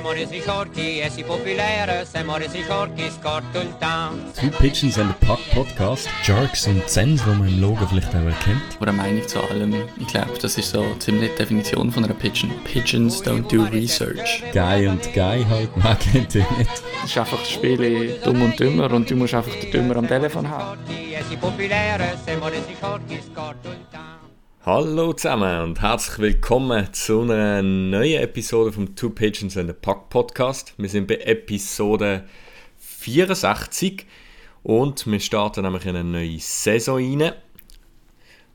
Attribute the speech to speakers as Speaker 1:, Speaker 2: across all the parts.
Speaker 1: Forti e si popolare, siamo resi forti, scorto il town.
Speaker 2: Two Pigeons and a Puck Podcast. Jerks und Zens, die man im Logo vielleicht auch erkennt.
Speaker 3: Oder eine Meinung zu allem. Ich glaube, das ist so ziemlich die Definition von einer Pigeon. Pigeons don't do research.
Speaker 2: Guy und Guy halt, man kennt ihn nicht.
Speaker 3: Es ist einfach das Spiel dumm und dümmer und du musst einfach den Dümmer am Telefon haben.
Speaker 1: Forti e si popolare, siamo resi forti, scorto il town.
Speaker 2: Hallo zusammen und herzlich willkommen zu einer neuen Episode vom Two Pigeons and a Puck Podcast. Wir sind bei Episode 64 und wir starten nämlich in eine neue Saison rein.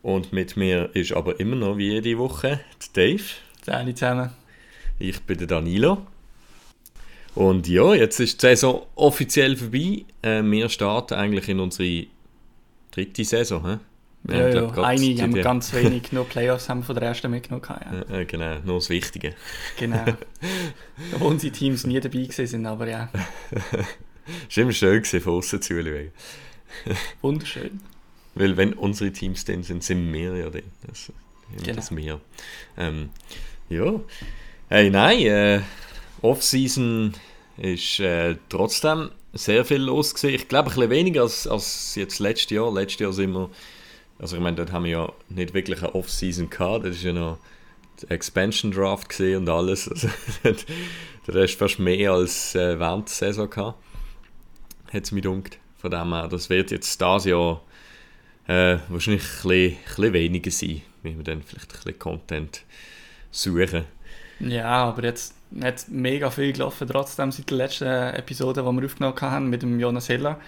Speaker 2: Und mit mir ist aber immer noch wie jede Woche der Dave.
Speaker 3: Alle zusammen.
Speaker 2: Ich bin der Danilo. Und ja, jetzt ist die Saison offiziell vorbei. Äh, wir starten eigentlich in unsere dritte Saison. He?
Speaker 3: Ja,
Speaker 2: haben,
Speaker 3: ja. Eine
Speaker 2: die-
Speaker 3: haben ganz wenig, nur Playoffs haben von der ersten mitgenommen. Ja.
Speaker 2: Äh, genau, nur das Wichtige.
Speaker 3: Genau. Wo unsere Teams nie dabei gewesen sind, aber ja,
Speaker 2: Es war immer schön, von außen zu schauen.
Speaker 3: wunderschön.
Speaker 2: Weil wenn unsere Teams dann sind, sind wir ja dann. Das,
Speaker 3: Genau.
Speaker 2: das wir. Ähm, ja. Hey, nein, äh, Off-Season ist äh, trotzdem sehr viel los gewesen. Ich glaube, ein bisschen weniger als, als jetzt letztes Jahr. Letztes Jahr sind wir, also ich meine, dort haben wir ja nicht wirklich eine Off-Season gehabt. Das ist ja noch der Expansion Draft und alles. Also, hast du fast mehr als äh, während der Saison gehabt. Hat es mich gedacht. Von dem her, das wird jetzt dieses Jahr äh, wahrscheinlich ein bisschen, ein bisschen weniger sein, wenn wir dann vielleicht ein bisschen Content suchen.
Speaker 3: Ja, aber jetzt hat mega viel gelaufen, trotzdem seit der letzten Episode, die wir aufgenommen haben mit dem Jonas Heller.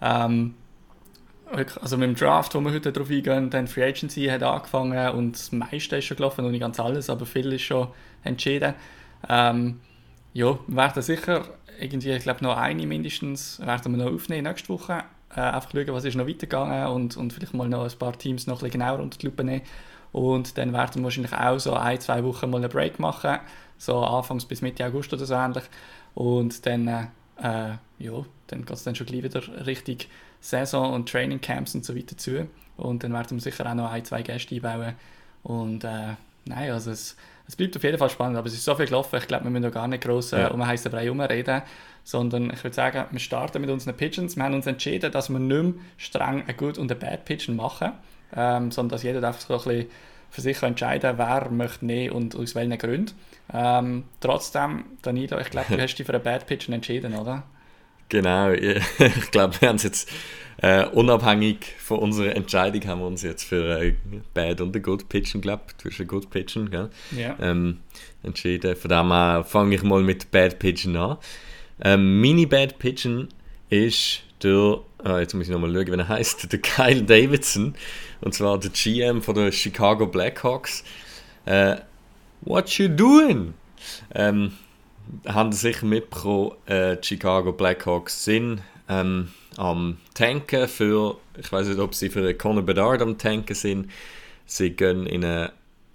Speaker 3: Ähm, also mit dem Draft, wo wir heute darauf eingehen, dann Free Agency hat angefangen und das meiste ist schon gelaufen, noch nicht ganz alles, aber viel ist schon entschieden. Ähm, ja, werden sicher irgendwie, ich glaube noch eine mindestens, werden wir noch aufnehmen nächste Woche. Äh, einfach schauen, was ist noch weitergegangen und, und vielleicht mal noch ein paar Teams noch ein genauer unter die Lupe nehmen. Und dann werden wir wahrscheinlich auch so ein, zwei Wochen mal einen Break machen, so Anfangs bis Mitte August oder so ähnlich. Und dann, äh, äh, ja, dann geht es dann schon gleich wieder richtig Saison und Training Camps und so weiter zu. Und dann werden wir sicher auch noch ein, zwei Gäste einbauen. Und äh, nein, also es, es bleibt auf jeden Fall spannend, aber es ist so viel gelaufen, ich glaube, wir müssen noch gar nicht gross äh,
Speaker 2: Ja.
Speaker 3: um heißen Brei herumreden, sondern ich würde sagen, wir starten mit unseren Pigeons. Wir haben uns entschieden, dass wir nicht mehr streng ein Good und ein Bad Pigeon machen, ähm, sondern dass jeder einfach so ein bisschen für sich entscheiden wer möchte nehmen und aus welchen Gründen. Ähm, trotzdem, Danilo, ich glaube, du hast dich für einen Bad Pigeon entschieden, oder?
Speaker 2: Genau, ich glaube, wir haben es jetzt äh, unabhängig von unserer Entscheidung haben wir uns jetzt für äh, Bad und ein Good Pitchen, glaube ich, zwischen Good Pitchen, gell?
Speaker 3: Ja.
Speaker 2: ähm, entschieden. Von dem her fange ich mal mit Bad Pigeon an. Ähm, meine Bad Pigeon ist der, ah, jetzt muss ich nochmal schauen, wie er heißt, der Kyle Davidson. Und zwar der GM von der Chicago Blackhawks. Äh, what you doing? Ähm, haben sicher mitbekommen, äh, Chicago Blackhawks sind ähm, am Tanken für, ich weiß nicht, ob sie für Conor Bedard am Tanken sind. Sie gehen in eine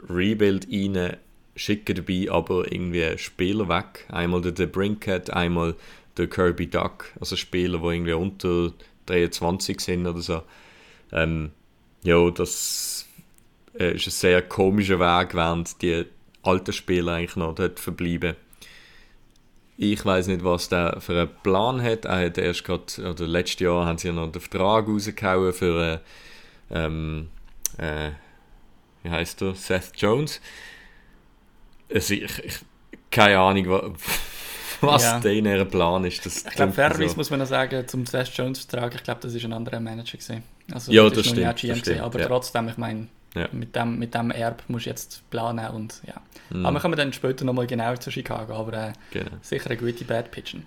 Speaker 2: Rebuild rein, schicken dabei aber irgendwie Spieler weg. Einmal der, Brinkett, einmal der Kirby Duck, also Spieler, die irgendwie unter 23 sind oder so. Ähm, ja, das äh, ist ein sehr komischer Weg, während die alten Spieler eigentlich noch dort verbleiben. Ich weiß nicht, was der für einen Plan hat. Er hat erst gerade, oder letztes Jahr haben sie ja noch den Vertrag rausgehauen für, äh, ähm, äh, wie heißt der, Seth Jones. Also ich, ich, keine Ahnung, wa- was
Speaker 3: Ja.
Speaker 2: der in ihrem Plan ist. Das
Speaker 3: Ich glaube, fairerweise
Speaker 2: so.
Speaker 3: muss man noch sagen, zum Seth Jones Vertrag, ich glaube, das ist ein anderer Manager gewesen. Also,
Speaker 2: Ja,
Speaker 3: das
Speaker 2: das stimmt,
Speaker 3: GM
Speaker 2: das
Speaker 3: gewesen,
Speaker 2: stimmt,
Speaker 3: aber
Speaker 2: ja.
Speaker 3: trotzdem, ich meine,
Speaker 2: Ja.
Speaker 3: mit, dem, mit dem Erb musst du jetzt planen und ja.
Speaker 2: Mhm.
Speaker 3: Aber wir kommen dann später nochmal genauer zu Chicago, aber äh,
Speaker 2: Genau.
Speaker 3: sicher eine gute Bad Pigeon.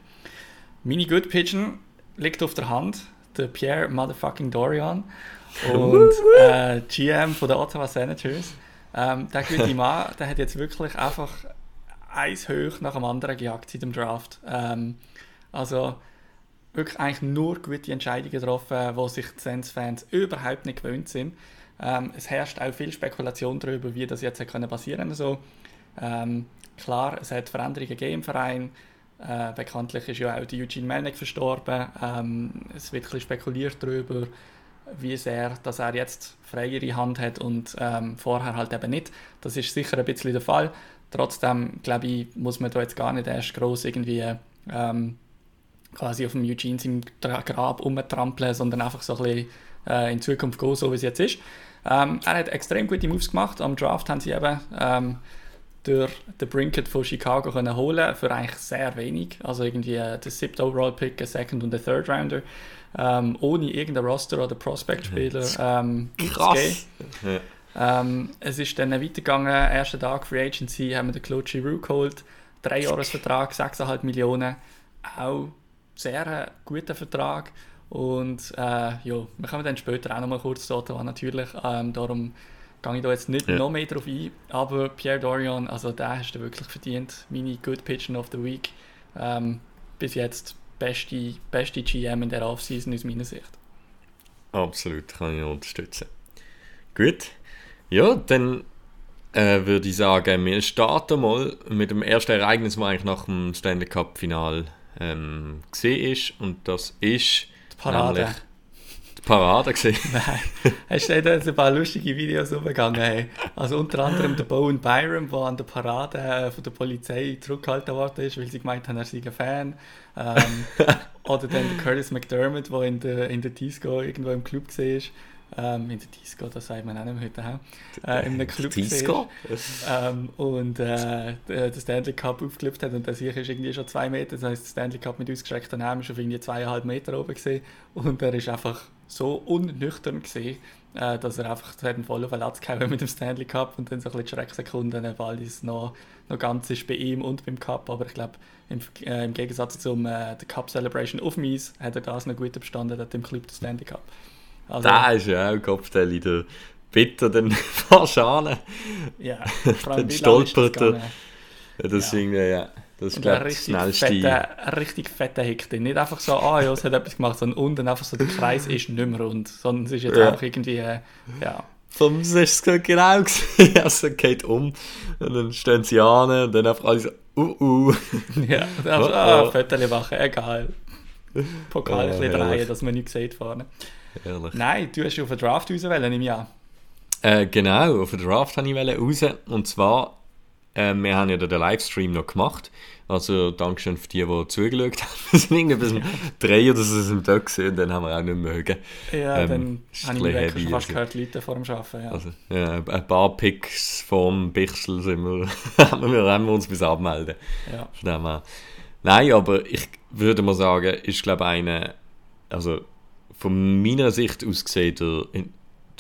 Speaker 3: Meine Good Pigeon liegt auf der Hand, der Pierre Motherfucking Dorian und äh, GM von der Ottawa Senators. Ähm, der gute Mann, der hat jetzt wirklich einfach eins hoch nach dem anderen gejagt seit dem Draft. Ähm, also wirklich eigentlich nur gute Entscheidungen getroffen, wo sich die Sens-Fans überhaupt nicht gewöhnt sind. Ähm, es herrscht auch viel Spekulation darüber, wie das jetzt können passieren so. Ähm, klar, es hat Veränderungen gegeben im Verein. Äh, bekanntlich ist ja auch die Eugene Melnick verstorben. Ähm, es wird ein bisschen spekuliert darüber, wie sehr, dass er jetzt freiere Hand hat und ähm, vorher halt eben nicht. Das ist sicher ein bisschen der Fall. Trotzdem, glaube ich, muss man da jetzt gar nicht erst groß irgendwie ähm, quasi auf dem Eugene seinem Grab umtrampeln, sondern einfach so ein bisschen äh, in Zukunft gehen, so wie es jetzt ist. Ähm, er hat extrem gute Moves gemacht. Am Draft haben sie eben ähm, durch den Brinket von Chicago können holen für eigentlich sehr wenig. Also irgendwie äh, der siebte Overall Pick, ein Second und ein Third Rounder. Ähm, ohne irgendeinen Roster oder Prospect-Spieler. Ähm,
Speaker 2: Krass!
Speaker 3: ähm, es ist dann weitergegangen. Erster Tag Free Agency haben wir den Claude Giroux geholt. Drei Jahresvertrag, 6,5 Millionen. Auch sehr äh, guter Vertrag. Und äh, ja, wir kommen dann später auch noch mal kurz dort an, natürlich. Ähm, darum gehe ich da jetzt nicht
Speaker 2: Ja.
Speaker 3: noch mehr drauf ein. Aber Pierre Dorian, also der hast du wirklich verdient. Meine Good Pitcher of the Week. Ähm, bis jetzt beste, beste GM in der Offseason aus meiner Sicht.
Speaker 2: Absolut, kann ich unterstützen. Gut. Ja, dann äh, würde ich sagen, wir starten mal mit dem ersten Ereignis, das eigentlich nach dem Stanley Cup Final ähm, gesehen ist. Und das ist
Speaker 3: Die Parade.
Speaker 2: nämlich die Parade gesehen.
Speaker 3: Nein. Hast du da ein paar lustige Videos umgegangen? Hey? Also unter anderem der Bowen Byron, der an der Parade äh, von der Polizei zurückgehalten worden ist, weil sie gemeint haben, er sei ein Fan. Ähm, oder dann der Curtis McDermott, der in der, in der Disco irgendwo im Club war. Ähm, in der Disco, das sagt man auch nicht mehr heute. Äh, in einem Club
Speaker 2: Disco?
Speaker 3: Ähm, und äh, der der Stanley Cup aufgelöst hat und der sicher ist irgendwie schon zwei Meter, das heisst der Stanley Cup mit ausgestreckten Armen ist auf irgendwie zweieinhalb Meter oben gesehen und er ist einfach so unnüchtern gesehen, äh, dass er einfach einen voll auf den Latz gehauen mit dem Stanley Cup und dann so ein bisschen Schrecksekunden, weil es noch, noch ganz ist bei ihm und beim Cup, aber ich glaube im, äh, im Gegensatz zum äh, der Cup Celebration auf dem Eis hat er das noch gut bestanden, hat im Club den Stanley Cup. Also,
Speaker 2: Da ist ja auch Kopfteil der Bitter dann Verschane.
Speaker 3: ja, vor
Speaker 2: dann
Speaker 3: das
Speaker 2: stolpert er. Ja, das
Speaker 3: Ja.
Speaker 2: ist irgendwie, ja. Das ist, glaube
Speaker 3: ein
Speaker 2: ich, das
Speaker 3: richtig
Speaker 2: schnellste.
Speaker 3: fetter, ein richtig fetter Hick drin. Nicht einfach so, ah ja, es hat etwas gemacht, sondern unten einfach so, der Kreis ist nicht mehr rund, sondern es ist jetzt
Speaker 2: Ja.
Speaker 3: einfach irgendwie, äh, ja.
Speaker 2: Vom ist es genau gesehen. Also geht um und dann stehen sie an und dann einfach alle so, uh, uh.
Speaker 3: ja. Und einfach,
Speaker 2: Oh,
Speaker 3: ah,
Speaker 2: oh.
Speaker 3: Fotos machen, egal. Pokal ein
Speaker 2: Oh,
Speaker 3: bisschen
Speaker 2: herrlich.
Speaker 3: drehen, dass man nichts sieht vorne.
Speaker 2: Ehrlich.
Speaker 3: Nein, du hast auf den Draft rauswählen, nehme ich an.
Speaker 2: Äh, genau, auf den Draft wollte ich raus. Und zwar, äh, wir haben ja den Livestream noch gemacht. Also Dankeschön für die, die zugeschaut haben. Wir sind irgendwie bis um drei oder so sind wir da gewesen und dann haben wir auch nicht mögen.
Speaker 3: Ja,
Speaker 2: Ähm,
Speaker 3: dann habe ich mich wirklich
Speaker 2: heavy,
Speaker 3: fast
Speaker 2: also.
Speaker 3: gehört, Leute vor dem Arbeiten. Ja.
Speaker 2: Also, ja, ein paar Picks vom Bichsel sind wir, haben wir, haben wir uns bis abmelden.
Speaker 3: ja.
Speaker 2: Nein, aber ich würde mal sagen, ist glaube ich eine, also von meiner Sicht aus gesehen der,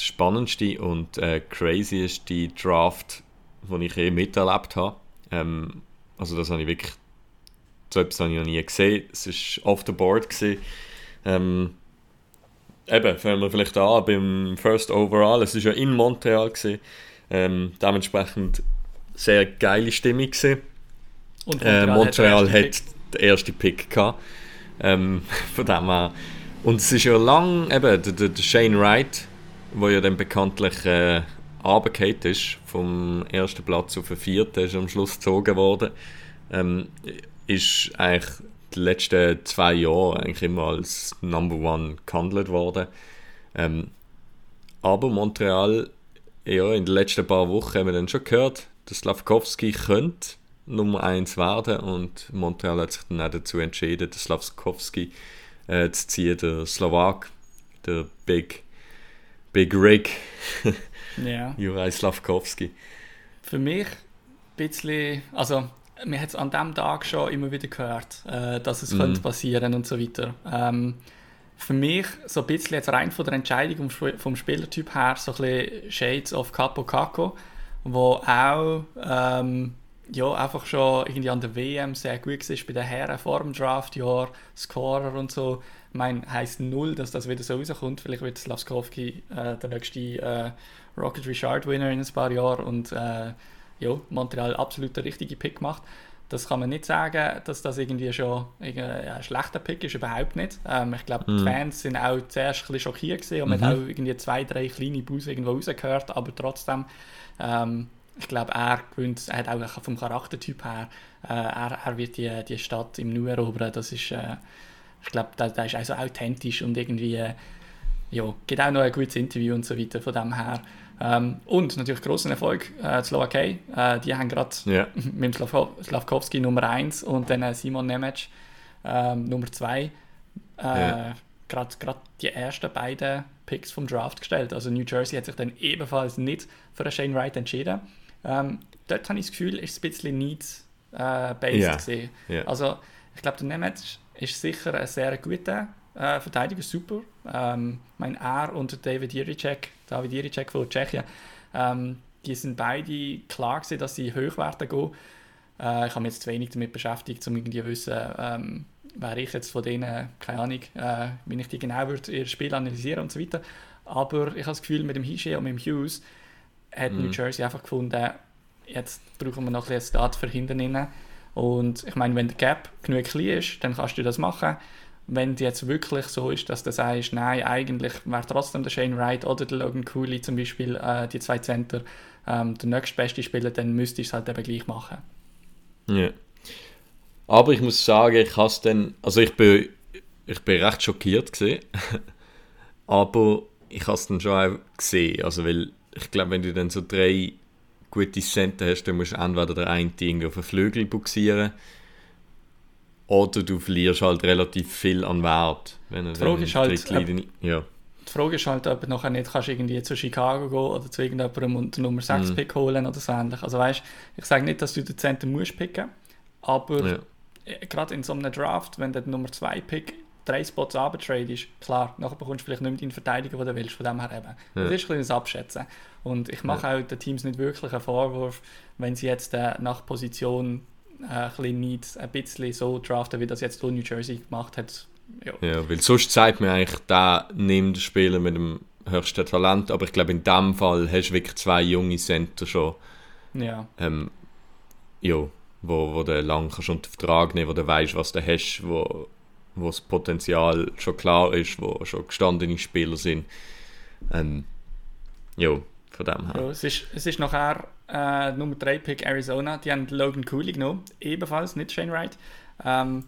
Speaker 2: spannendste und äh, crazyste Draft, den ich je miterlebt habe. Ähm, also das habe ich wirklich, so etwas habe ich noch nie gesehen. Es war off the board. Gewesen. Ähm, eben, fangen wir vielleicht an beim First Overall. Es war ja in Montreal. Gewesen. Ähm, dementsprechend sehr geile Stimmung. Gewesen.
Speaker 3: Und
Speaker 2: Äh, Montreal
Speaker 3: den
Speaker 2: hat
Speaker 3: ersten
Speaker 2: den ersten Pick gehabt. Ähm, von dem her. Und es ist ja lang, eben, der, der, Shane Wright, der ja dann bekanntlich äh, ist, vom ersten Platz auf den vierten, ist am Schluss gezogen worden, ähm, ist eigentlich die letzten zwei Jahre eigentlich immer als Number One gehandelt worden. Ähm, aber Montreal, ja, in den letzten paar Wochen haben wir dann schon gehört, dass Slavkovski könnte Nummer 1 werden und Montreal hat sich dann auch dazu entschieden, den Slavkovski äh, zu ziehen, der Slowak, der Big, Big Rig,
Speaker 3: Pick. Ja.
Speaker 2: Juraj Slavkovski.
Speaker 3: Für mich ein bisschen, also man hat es an dem Tag schon immer wieder gehört, äh, dass es
Speaker 2: Mhm.
Speaker 3: könnte passieren und so weiter. Ähm, für mich so ein bisschen jetzt rein von der Entscheidung vom Spielertyp her so ein bisschen Shades of Capo Caco, wo auch ähm, ja, einfach schon irgendwie an der WM sehr gut war bei den Herren vor dem Draftjahr, Scorer und so. Ich meine, heisst null, dass das wieder so rauskommt. Vielleicht wird Slavskovski äh, der nächste äh, Rocket Richard Winner in ein paar Jahren und äh, ja, Montreal absolut der richtige Pick gemacht. Das kann man nicht sagen, dass das irgendwie schon irgendwie ein schlechter Pick ist, überhaupt nicht. Ähm, ich glaube, die Fans sind auch zuerst ein bisschen schockiert gewesen und man hat auch irgendwie zwei, drei kleine Busse irgendwo rausgehört, aber trotzdem, ähm, ich glaube, er gewinnt, er hat auch vom Charaktertyp her, äh, er, er wird die, die Stadt im Nu erobern, das ist, äh, ich glaube, der, der ist auch so authentisch und irgendwie, äh, ja, gibt auch noch ein gutes Interview und so weiter von dem her. Ähm, und natürlich großen Erfolg äh, Slowakei. Äh, die haben gerade
Speaker 2: Ja.
Speaker 3: mit Slav Slavkovski Nummer 1 und dann äh, Simon Nemec ähm, Nummer 2 äh,
Speaker 2: Ja.
Speaker 3: gerade die ersten beiden Picks vom Draft gestellt. Also New Jersey hat sich dann ebenfalls nicht für einen Shane Wright entschieden. Ähm, dort habe ich das Gefühl, ist es ein bisschen needs-based
Speaker 2: Ja.
Speaker 3: gesehen.
Speaker 2: Ja.
Speaker 3: Also ich glaube, der Nemec ist sicher ein sehr guter äh, Verteidiger, super. Ähm, mein er und David Jiricek, David Jiricek von Tschechien, ähm, die sind beide klar gewesen, dass sie Hochwerte gehen. Äh, ich habe mich jetzt zu wenig damit beschäftigt, um irgendwie zu wissen, ähm, wer ich jetzt von denen, keine Ahnung, äh, wie ich die genau würde, ihr Spiel analysieren und so weiter. Aber ich habe das Gefühl, mit dem Hische und mit dem Hughes hat New Jersey einfach gefunden, jetzt brauchen wir noch ein bisschen Start für hinten. Und ich meine, wenn der Gap genug klein ist, dann kannst du das machen. Wenn es jetzt wirklich so ist, dass du sagst, nein, eigentlich wäre trotzdem der Shane Wright oder der Logan Cooley zum Beispiel, äh, die zwei Center, ähm, der nächstbeste Spieler, dann müsstest du es halt eben gleich machen.
Speaker 2: Ja. Aber ich muss sagen, ich has dann, also ich bin, ich bin recht schockiert gesehen, aber ich habe es dann schon auch gesehen, also weil ich glaube, wenn du dann so drei gute Center hast, dann musst du entweder der eine irgendwie auf den Flügel buxieren oder du verlierst halt relativ viel an Wert. Wenn er
Speaker 3: Die Frage ist halt,
Speaker 2: Drittlinie- ja.
Speaker 3: Die Frage ist halt, ob du nachher nicht kannst irgendwie zu Chicago gehen oder zu irgendjemandem und den Nummer 6 Pick holen oder so ähnlich. Also weißt, ich sage nicht, dass du den Center musst picken, aber
Speaker 2: Ja.
Speaker 3: äh, gerade in so einem Draft, wenn du den Nummer 2 Pick drei Spots abtradest, klar, nachher bekommst du vielleicht nicht mehr deinen Verteidiger, den du willst, von dem her eben. Das ist ein bisschen Abschätzen. Und ich mache auch den Teams nicht wirklich einen Vorwurf, wenn sie jetzt äh, nach Position äh, ein bisschen nicht ein bisschen so draften, wie das jetzt New Jersey gemacht hat. Ja.
Speaker 2: Ja, weil sonst zeigt mir eigentlich, der nimmt den Spieler mit dem höchsten Talent, aber ich glaube, in dem Fall hast du wirklich zwei junge Center schon,
Speaker 3: ja.
Speaker 2: ähm, ja, wo, wo du lang kannst unter Vertrag nehmen, wo du weißt, was du hast, wo, wo das Potenzial schon klar ist, wo schon gestandene Spieler sind. Ähm, ja, von dem her.
Speaker 3: Ja, es, ist, es ist nachher äh, Nummer 3 Pick Arizona. Die haben Logan Cooley genommen. Ebenfalls nicht Shane Wright. Ähm,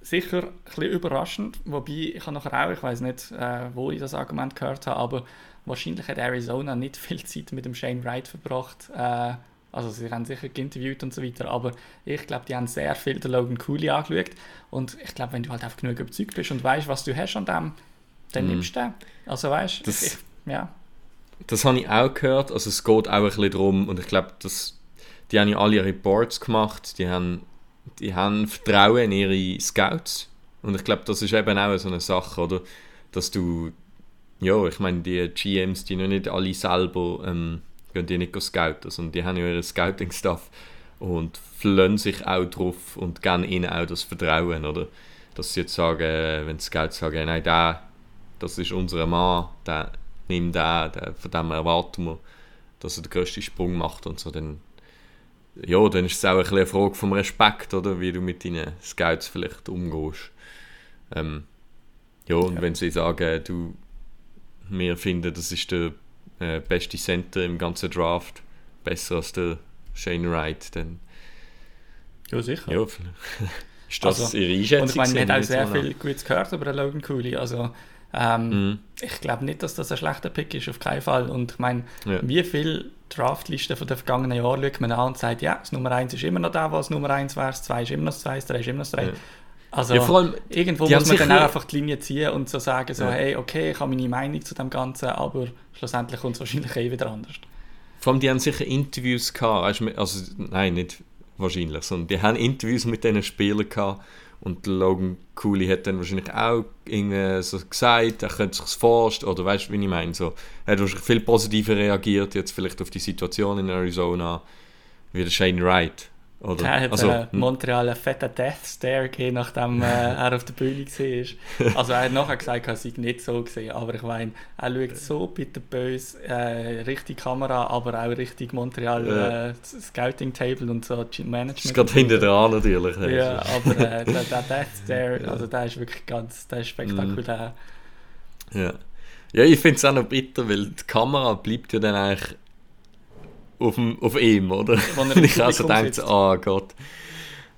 Speaker 3: sicher ein bisschen überraschend. Wobei ich habe nachher auch, ich weiß nicht, äh, wo ich das Argument gehört habe, aber wahrscheinlich hat Arizona nicht viel Zeit mit dem Shane Wright verbracht. Äh, also sie haben sicher geinterviewt und so weiter, aber ich glaube, die haben sehr viel den Logan Cooley angeschaut. Und ich glaube, wenn du halt einfach genug überzeugt bist und weißt, was du hast an dem, dann nimmst du den. Also weißt du,
Speaker 2: Das-
Speaker 3: ja.
Speaker 2: Das habe ich auch gehört. Also es geht auch ein bisschen darum, und ich glaube, dass die haben ja alle Reports gemacht, die haben, die haben Vertrauen in ihre Scouts. Und ich glaube, das ist eben auch so eine Sache, oder? Dass du, ja, ich meine, die GMs, die noch nicht alle selber, ähm, gehen die nicht scouten, sondern die haben ja ihren Scouting-Stuff und verlassen sich auch drauf und geben ihnen auch das Vertrauen, oder? Dass sie jetzt sagen, äh, wenn die Scouts sagen, nein, der, das ist unser Mann, der nimm den, den, von dem erwarten wir, dass er den grössten Sprung macht und so, dann, ja, dann ist es auch ein eine Frage vom Respekt, oder, wie du mit deinen Scouts vielleicht umgehst. Ähm, ja, und wenn sie sagen, du, wir finden, das ist der äh, beste Center im ganzen Draft, besser als der Shane Wright, dann,
Speaker 3: Ja, sicher.
Speaker 2: ja, ist das
Speaker 3: Also,
Speaker 2: ihre Einschätzung.
Speaker 3: Und ich meine, man hat auch sehr viel Gutes gehört über den Logan Cooley. Also, ähm,
Speaker 2: Mhm.
Speaker 3: ich glaube nicht, dass das ein schlechter Pick ist, auf keinen Fall. Und ich meine,
Speaker 2: Ja.
Speaker 3: wie viele Draftlisten von den vergangenen Jahren schaut man an und sagt, ja, das Nummer 1 ist immer noch da, was Nummer 1 wäre, das 2 ist immer noch das 2, das 3 ist immer noch das 3.
Speaker 2: Ja.
Speaker 3: Also,
Speaker 2: Ja, vor allem,
Speaker 3: irgendwo muss man dann auch einfach die Linie ziehen und so sagen, so,
Speaker 2: Ja.
Speaker 3: hey, okay, ich habe meine Meinung zu dem Ganzen, aber schlussendlich kommt es wahrscheinlich eh wieder anders.
Speaker 2: Vor allem, die haben sicher Interviews gehabt, also nein, nicht wahrscheinlich, sondern die haben Interviews mit diesen Spielern gehabt und Logan Cooley hat dann wahrscheinlich auch irgendwie so gesagt, er könnte sich vorstellen, oder weißt du, wie ich meine, so, er hat wahrscheinlich viel positiver reagiert jetzt vielleicht auf die Situation in Arizona wie der Shane Wright, oder?
Speaker 3: Er hat
Speaker 2: also,
Speaker 3: äh, Montreal einen fetten Death Stare gegeben, nachdem äh, er auf der Bühne war. Also er hat nachher gesagt, er sei nicht so gesehen, aber ich meine, er schaut so bitterbös äh, Richtung Kamera, aber auch Richtung Montreal
Speaker 2: Ja.
Speaker 3: äh, Scouting Table und so Management.
Speaker 2: das ist gerade hinten dran natürlich.
Speaker 3: Ja, aber äh, der, der Death Stare, also der ist wirklich ganz, der ist spektakulär.
Speaker 2: Ja, ja ich finde es auch noch bitter, weil die Kamera bleibt ja dann eigentlich auf, dem, auf ihm, oder?
Speaker 3: Er
Speaker 2: Und ich also
Speaker 3: sitzt.
Speaker 2: oh Gott.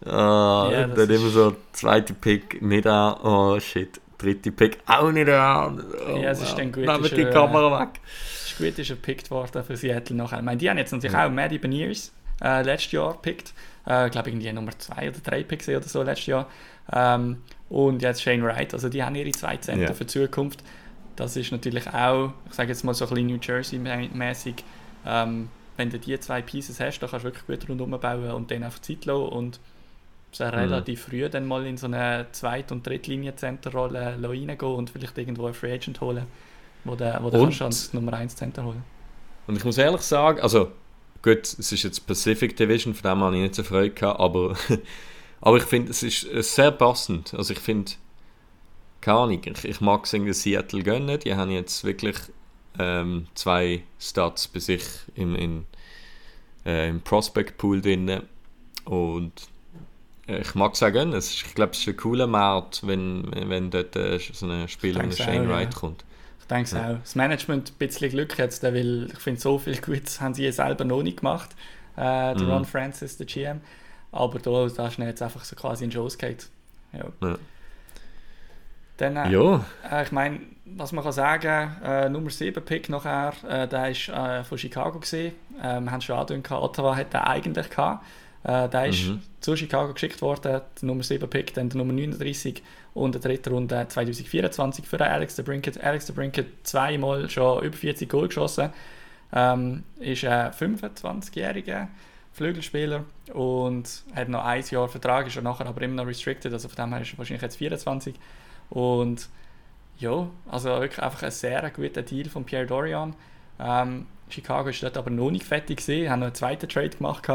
Speaker 2: Ah,
Speaker 3: Ja,
Speaker 2: dann immer so, zweiter Pick nicht an, oh shit, dritte Pick auch nicht an.
Speaker 3: Oh, ja, es ist dann gut.
Speaker 2: Nehmt die äh, Kamera weg.
Speaker 3: Es ist gut, ist er gepickt worden für Seattle nachher. Ich meine, die haben jetzt natürlich ja. auch Maddie Beniers äh, letztes Jahr gepickt. Äh, ich glaube, irgendwie Nummer 2 oder 3 Picks oder so letztes Jahr. Ähm, und jetzt Shane Wright. Also die haben ihre zwei Center ja. für die Zukunft. Das ist natürlich auch, ich sage jetzt mal so ein bisschen New Jersey-mäßig, ähm, wenn du die zwei Pieces hast, dann kannst du wirklich gut rundherum bauen und dann einfach Zeit lassen und mhm. relativ früh dann mal in so eine Zweit- und Drittlinie-Center-Rolle reingehen und vielleicht irgendwo einen Free Agent holen, wo du, wo du kannst als Nummer 1 Center holen
Speaker 2: Und ich muss ehrlich sagen, also gut, es ist jetzt Pacific Division, von dem habe ich nicht so Freude gehabt, aber, aber ich finde, es ist sehr passend. Also ich finde, keine Ahnung, ich, ich mag es in Seattle gönnen, die haben jetzt wirklich ähm, zwei Stats bei sich im, in, äh, im Prospect Pool drin und äh, ich mag es auch gerne. ich glaube, es ist ein cooler Markt, wenn, wenn dort äh, so ein Spieler wie Shane Wright ja. kommt.
Speaker 3: Ich denke es ja. auch. Das Management ein bisschen Glück jetzt, weil ich finde, so viel Gutes haben sie selber noch nicht gemacht. Äh, der mhm. Ron Francis, der GM. Aber da, da ist jetzt einfach so quasi in Shows geht. Ja. ja. Dann, äh, ja. Äh, ich meine, was man kann sagen, äh, Nummer 7 Pick nachher, äh, der ist äh, von Chicago gesehen. Äh, wir haben schon angedeutet, Ottawa hat er eigentlich gehabt. Äh, der ist mhm. zu Chicago geschickt worden, der Nummer 7 Pick, dann der Nummer 39 und der dritte Runde 2024 für Alex de Brinket. Alex de Brinket zweimal schon über 40 Goal geschossen. Ähm, ist ein 25-jähriger Flügelspieler und hat noch ein Jahr Vertrag, ist er nachher aber immer noch restricted, also von dem her ist er wahrscheinlich jetzt 24. Und ja, also wirklich einfach ein sehr guter Deal von Pierre Dorian. Ähm, Chicago ist dort aber noch nicht fertig gesehen, haben noch einen zweiten Trade gemacht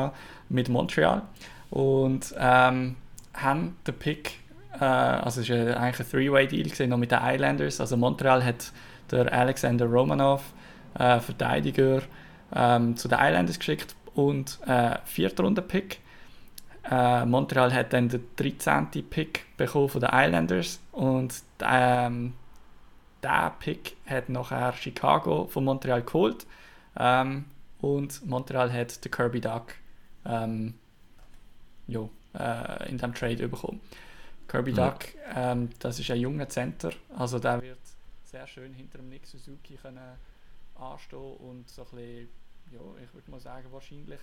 Speaker 3: mit Montreal und ähm, haben den Pick, äh, also es war eigentlich ein Three-Way-Deal noch mit den Islanders. Also Montreal hat der Alexander Romanov, äh, Verteidiger, ähm, zu den Islanders geschickt und äh, vierter Runde-Pick. Äh, Montreal hat dann den 13. Pick bekommen von den Islanders und ähm, der Pick hat nachher Chicago von Montreal geholt ähm, und Montreal hat den Kirby Duck ähm, jo, äh, in dem Trade bekommen. Kirby ja. Duck, ähm, das ist ein junger Center, also der wird sehr schön hinter dem Nick Suzuki können anstehen und so ein bisschen, ja, ich würde mal sagen, wahrscheinlich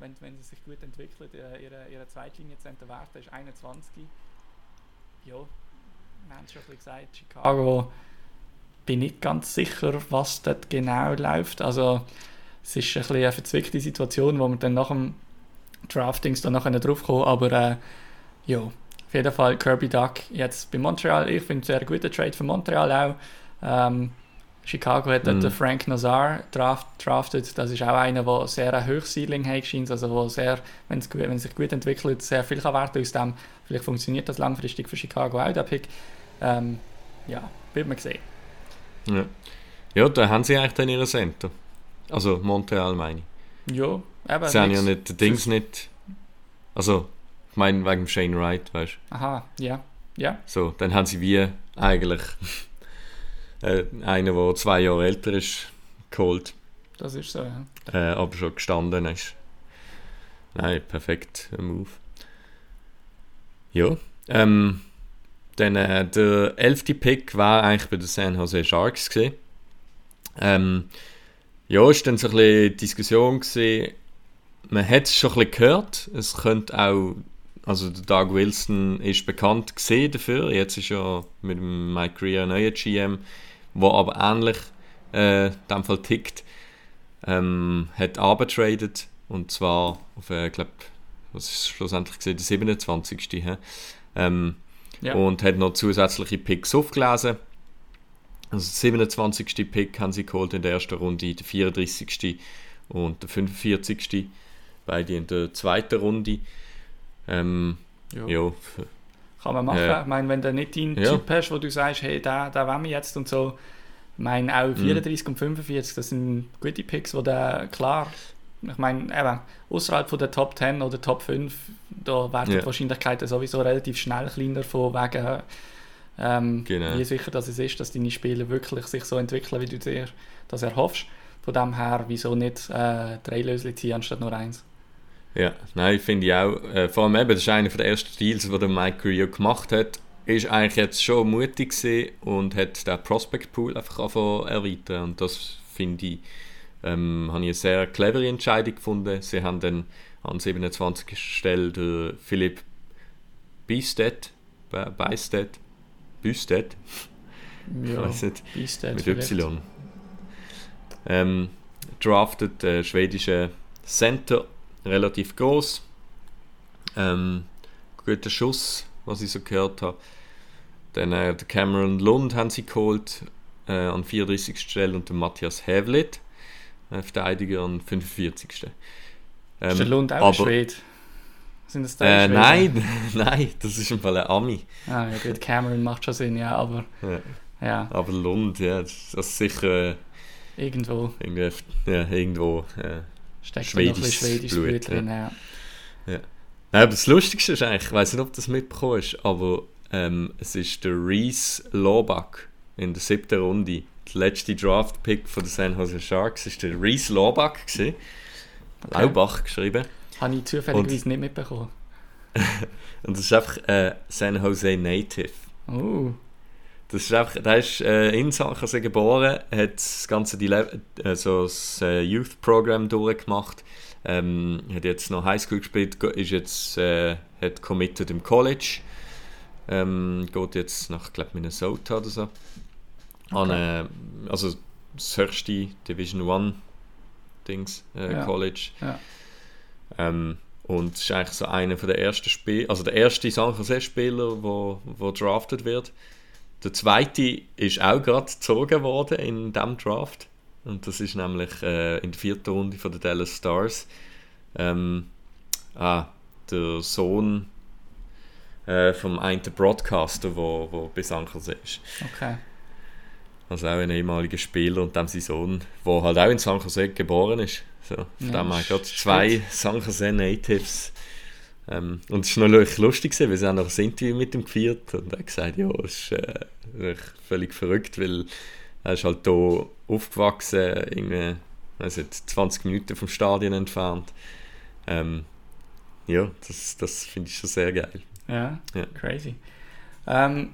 Speaker 3: wenn, wenn sie sich gut entwickelt, äh, ihre, ihre Zweitlinie-Center Werte ist 21. Ja, wir haben es schon ein bisschen gesagt, Chicago bin nicht ganz sicher, was dort genau läuft. Also es ist ein bisschen eine verzwickte Situation, wo wir dann nach dem Draftings dann nachher drauf kommen, aber äh, ja, auf jeden Fall Kirby Duck jetzt bei Montreal. Ich finde sehr guter Trade für Montreal auch. Ähm, Chicago hat dort mhm. Frank Nazar draft, drafted. Das ist auch einer, der sehr ein hohes Ceiling hat, scheint. Also wo sehr, wenn es wenn sich gut entwickelt, sehr viel kann werden aus dem. Vielleicht funktioniert das langfristig für Chicago auch, der Pick. Ähm, ja, wird man sehen.
Speaker 2: Ja. ja, da haben sie eigentlich dann ihre Center. Also Montreal meine
Speaker 3: ich. Ja,
Speaker 2: eben. Sie haben ja nicht, die Dings nicht... Also, ich meine wegen Shane Wright, weißt
Speaker 3: du. Aha, ja. ja.
Speaker 2: So, dann haben sie wie eigentlich äh, einer, der zwei Jahre älter ist, geholt.
Speaker 3: Das ist so, ja.
Speaker 2: Äh, aber schon gestanden ist. Nein, perfekt Move. Ja. Ähm, dann, äh, der elfte Pick war eigentlich bei den San Jose Sharks. Ähm, ja, es war dann so ein bisschen Diskussion. Gewesen. Man hat es schon ein bisschen gehört. Es könnte auch also der Doug Wilson ist bekannt dafür. Jetzt ist ja mit dem Mike Rea neuer GM wo aber ähnlich äh, in dem Fall tickt, ähm, hat abgetradet und zwar auf, äh, glaube was ist schlussendlich gesehen, der 27. He? Ähm, ja. Und hat noch zusätzliche Picks aufgelesen. Also der 27. Pick haben sie geholt in der ersten Runde, der 34. und der 45. Beide in der zweiten Runde. Ähm, ja. ja
Speaker 3: kann man machen. Ja. Ich meine, wenn du nicht deinen ja. Typ hast, wo du sagst, hey, da, da wollen wir jetzt und so. Ich meine, auch 34 mhm. und 45, das sind gute Picks, wo der klar, ich meine, eben, außerhalb von der Top 10 oder Top 5, da werden ja. die Wahrscheinlichkeiten sowieso relativ schnell kleiner von wegen, ähm, genau. wie sicher dass es ist, dass deine Spiele wirklich sich so entwickeln, wie du dir das erhoffst. Von dem her, wieso nicht äh, drei Lösungen ziehen anstatt nur eins?
Speaker 2: Ja, nein, finde ich auch. Äh, vor allem eben, das ist einer der ersten Deals, die der Mike Rio gemacht hat. ist eigentlich jetzt schon mutig gewesen und hat den Prospect Pool einfach erweitern und das finde ich, ähm, habe ich eine sehr clevere Entscheidung gefunden. Sie haben dann an 27. Stelle den Philipp Beistedt, Beistedt, Büstedt,
Speaker 3: Ja,
Speaker 2: weiß nicht,
Speaker 3: Beasted
Speaker 2: mit
Speaker 3: vielleicht.
Speaker 2: Y. Ähm, draftet äh, schwedische Center, relativ groß. Ähm, guter Schuss, was ich so gehört habe. Dann äh, Cameron Lund haben sie geholt äh, an 34. Stelle und den Matthias Hävlit, äh, Verteidiger an 45. Ähm,
Speaker 3: Ist der Lund auch
Speaker 2: aber-
Speaker 3: Schwede? Sind das
Speaker 2: Äh, nein, nein, das ist im Fall ein Ami.
Speaker 3: Ah, ja gut, Cameron macht schon Sinn, ja, aber
Speaker 2: Ja.
Speaker 3: ja,
Speaker 2: Aber Lund, ja, das ist sicher äh,
Speaker 3: irgendwo
Speaker 2: irgendwie, ja, irgendwo. Äh,
Speaker 3: steckt
Speaker 2: Schwedisches
Speaker 3: schwedisches
Speaker 2: Blut,
Speaker 3: Blut drin. Ja.
Speaker 2: Nein, aber das Lustigste ist eigentlich, ich weiß nicht, ob du das mitbekommen hast, aber ähm, es ist der Reese Lobach in der siebten Runde. Der letzte Draft-Pick von den San Jose Sharks ist der Reese Lobach.
Speaker 3: Okay.
Speaker 2: Laubach geschrieben.
Speaker 3: Habe ich zufälligerweise nicht mitbekommen.
Speaker 2: Und das ist einfach äh, San Jose Native.
Speaker 3: Oh,
Speaker 2: Das ist einfach, der ist äh, in San Jose geboren, hat das ganze Dile also das äh, Youth Program durchgemacht, ähm, hat jetzt noch Highschool gespielt, ist jetzt äh, hat committed im College, ähm, geht jetzt nach glaub, Minnesota oder so. An, äh, also das höchste Division One Dings äh,
Speaker 3: Ja.
Speaker 2: College.
Speaker 3: Ja.
Speaker 2: Ähm, und ist eigentlich so einer von der ersten Spieler, also der erste San Jose Spieler, wo, wo drafted wird. Der zweite ist auch gerade gezogen worden in diesem Draft. Und das ist nämlich äh, in der vierten Runde von der Dallas Stars. Ähm, ah, der Sohn äh, vom einen Broadcaster, wo, wo bei San Jose ist.
Speaker 3: okay.
Speaker 2: Also auch ein ehemaliger Spieler und dann sein Sohn, der halt auch in San Jose geboren ist. So, von
Speaker 3: Ja,
Speaker 2: dem her gerade zwei San Jose Natives. Ähm, und es war noch lustig, gewesen, weil sie haben noch ein Interview mit ihm geführt und er hat gesagt, ja, es ist äh, völlig verrückt, weil er ist halt hier aufgewachsen, irgendwie, nicht, 20 Minuten vom Stadion entfernt. Ähm, ja, das, das finde ich schon sehr geil.
Speaker 3: Ja,
Speaker 2: Ja.
Speaker 3: crazy. Ähm,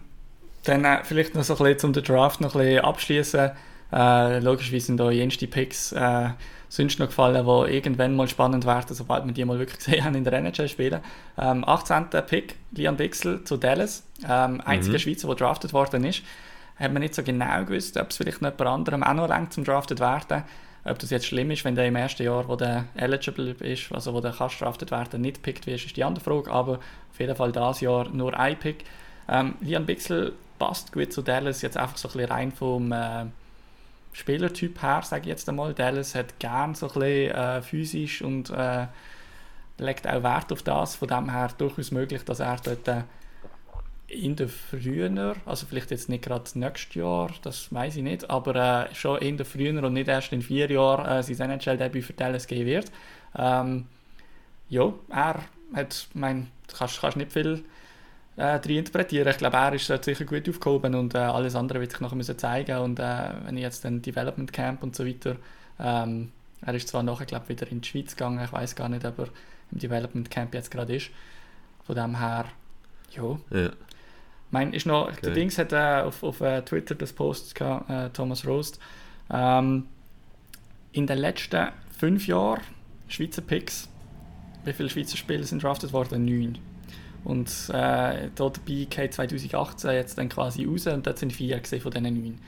Speaker 3: dann äh, vielleicht noch so ein bisschen, um den Draft noch ein bisschen abschließen. Äh, logischerweise sind da jenste Picks äh, sonst noch gefallen, die irgendwann mal spannend werden, sobald wir die mal wirklich gesehen haben in der NHL spielen. Ähm, 18. Pick, Lian Bixel zu Dallas. Ähm, einziger
Speaker 2: Mhm.
Speaker 3: Schweizer, der drafted worden ist. Hat man nicht so genau gewusst, ob es vielleicht noch jemand anderem auch noch langt zum drafted werden. Ob das jetzt schlimm ist, wenn der im ersten Jahr, wo der eligible ist, also wo der kann drafted werden, nicht gepickt wird, ist die andere Frage. Aber auf jeden Fall das Jahr nur ein Pick. Ähm, Lian Bixel passt gut zu Dallas, jetzt einfach so ein bisschen rein vom äh, Spielertyp her, sage ich jetzt einmal. Dallas hat gern so ein bisschen äh, physisch und äh, legt auch Wert auf das. Von dem her durchaus möglich, dass er dort äh, in der früher, also vielleicht jetzt nicht gerade nächstes Jahr, das weiß ich nicht, aber äh, schon in der früher und nicht erst in vier Jahren äh, sein NHL-Debüt für Dallas geben wird. Ähm, ja, er hat, mein, kannst, kannst nicht viel äh, rein interpretieren. Ich glaube, er ist dort sicher gut aufgehoben und äh, alles andere wird sich noch müssen zeigen und äh, wenn ich jetzt den Development Camp und so weiter, ähm, er ist zwar nachher, glaube wieder in die Schweiz gegangen, ich weiß gar nicht, ob er im Development Camp jetzt gerade ist. Von dem her, ja,
Speaker 2: Ja.
Speaker 3: mein, ist noch, der
Speaker 2: Okay.
Speaker 3: Dings hat äh, auf, auf äh, Twitter das Post gehabt, äh, Thomas Roast. Ähm, in den letzten fünf Jahren Schweizer Picks, wie viele Schweizer Spieler sind drafted worden? Neun. Und äh, da dabei geht 2018 jetzt dann quasi raus und dort sind vier gewesen von diesen neun.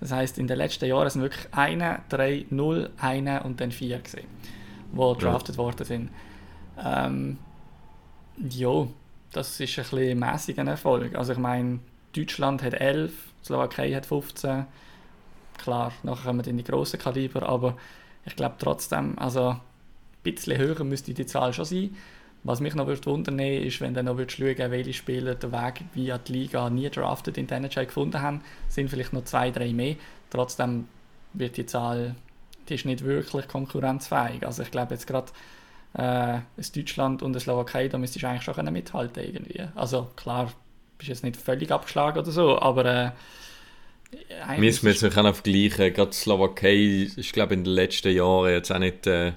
Speaker 3: Das heisst, in den letzten Jahren sind wirklich eine, drei, null, eine und dann vier gesehen, die drafted worden sind. Ähm, ja, das ist ein bisschen mäßiger Erfolg. Also ich meine, Deutschland hat 11, Slowakei hat 15. Klar, nachher kommen in die grossen Kaliber, aber ich glaube trotzdem, also ein bisschen höher müsste die Zahl schon sein. Was mich noch würde wundern ist, wenn du noch würdest schauen welche Spieler den Weg via die Liga nie drafted in der NHL gefunden haben, sind vielleicht noch zwei, drei mehr. Trotzdem wird die Zahl, die ist nicht wirklich konkurrenzfähig. Also ich glaube jetzt gerade äh, Deutschland und Slowakei, da müsstest du eigentlich schon mithalten irgendwie. Also klar, bist jetzt nicht völlig abgeschlagen oder so, aber äh,
Speaker 2: Müssen wir jetzt noch vergleichen. Gerade die Slowakei ist, glaube ich, in den letzten Jahren jetzt auch nicht äh,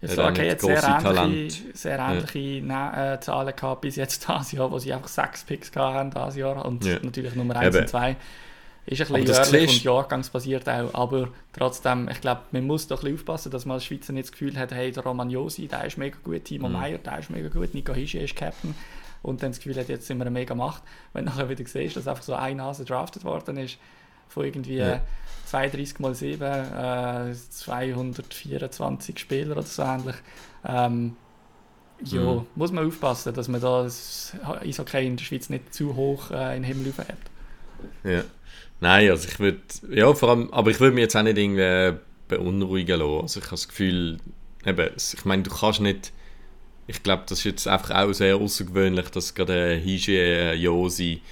Speaker 3: Ja, Slowakei hat sehr ähnliche, sehr ähnliche ja. äh, Zahlen gehabt bis jetzt dieses Jahr, wo sie einfach sechs Picks hatten dieses Jahr und ja. natürlich Nummer 1 und 2 ist ein bisschen jährlich und jahrgangsbasiert auch, aber trotzdem, ich glaube, man muss doch ein bisschen aufpassen, dass man als Schweizer nicht das Gefühl hat, hey, der Romagnosi, der ist mega gut, Timo mhm. Meyer, der ist mega gut, Nico Hischi ist Captain und dann das Gefühl hat, jetzt sind wir eine mega Macht. Wenn du nachher wieder siehst, dass einfach so ein Nase drafted worden ist, von irgendwie ja. 32 mal 7, äh, 224 Spieler oder so ähnlich, ähm, ja, mhm. muss man aufpassen, dass man da das Eishockey in der Schweiz nicht zu hoch äh, in den Himmel hebt.
Speaker 2: Ja. Nein, also ich würde, ja, vor allem, aber ich würde mich jetzt auch nicht irgendwie beunruhigen lassen. Also ich habe das Gefühl, eben, ich meine, du kannst nicht, ich glaube, das ist jetzt einfach auch sehr außergewöhnlich, dass gerade Higi, äh, Josi,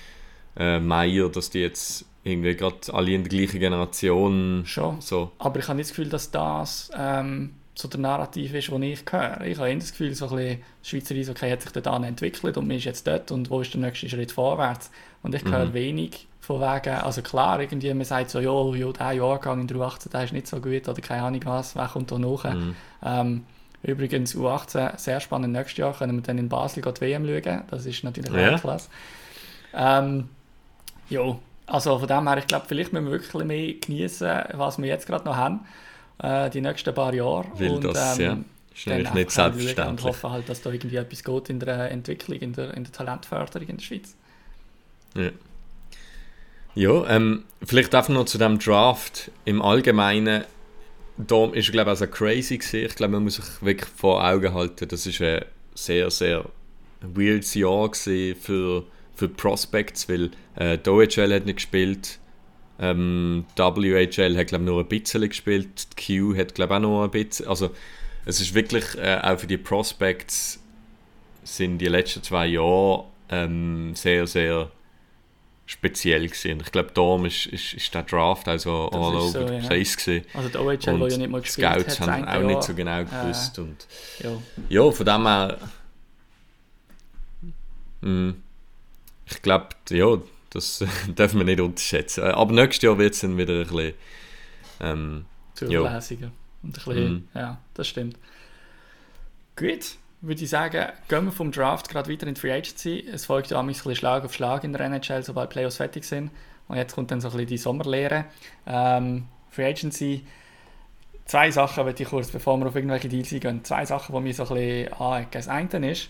Speaker 2: äh, Meier, dass die jetzt irgendwie gerade alle in der gleichen Generation
Speaker 3: schon. So. Aber ich habe nicht das Gefühl, dass das ähm, so der Narrativ ist, den ich höre. Ich habe das Gefühl, so ein bisschen, Schweizer Eishockey hat sich dort entwickelt und man ist jetzt dort und wo ist der nächste Schritt vorwärts? Und ich höre mhm. wenig von wegen, also klar, irgendwie man sagt so, jo, jo, der Jahrgang in der U18, der ist nicht so gut oder keine Ahnung was, wer kommt da nach? Mhm. Ähm, übrigens U18, sehr spannend, nächstes Jahr können wir dann in Basel die WM schauen, das ist natürlich ja. klasse. Ähm, jo, also von dem her, ich glaube, vielleicht müssen wir wirklich mehr genießen, was wir jetzt gerade noch haben, äh, die nächsten paar Jahre.
Speaker 2: Will und, das, ähm, ja. Ist natürlich nicht selbstverständlich.
Speaker 3: Und hoffen halt, dass da irgendwie etwas geht in der Entwicklung, in der, in der Talentförderung in der Schweiz.
Speaker 2: Ja. Ja, ähm, vielleicht einfach noch zu dem Draft im Allgemeinen. Da ist, glaube ich, also crazy gewesen. Ich glaube, man muss sich wirklich vor Augen halten, das ist ein sehr, sehr weirdes Jahr für, für Prospects, weil äh, die OHL hat nicht gespielt, ähm, WHL hat, glaube nur ein bisschen gespielt, die Q hat, glaube ich, auch noch ein bisschen. Also, es ist wirklich, äh, auch für die Prospects sind die letzten zwei Jahre ähm, sehr, sehr speziell gewesen. Ich glaube, darum ist, ist, ist der Draft also das all over so, the ja. place gewesen.
Speaker 3: Also der OHL, der ja nicht mal gespielt
Speaker 2: Scouts haben auch Jahr. nicht so genau gewusst. Äh, und, ja. ja, von dem her... Mh, hm, ich glaube, ja, das dürfen wir nicht unterschätzen. Aber nächstes Jahr wird es dann wieder ein bisschen... Ähm,
Speaker 3: Zuverlässiger. Und ein bisschen, mm. ja, das stimmt. Gut würde ich sagen, gehen wir vom Draft gerade weiter in die Free Agency. Es folgt ja ein bisschen Schlag auf Schlag in der NHL, sobald Playoffs fertig sind. Und jetzt kommt dann so ein bisschen die Sommerlehre. Ähm, Free Agency, zwei Sachen möchte ich kurz, bevor wir auf irgendwelche Deals gehen, zwei Sachen, die mich so ein bisschen anecken. Das eine ist,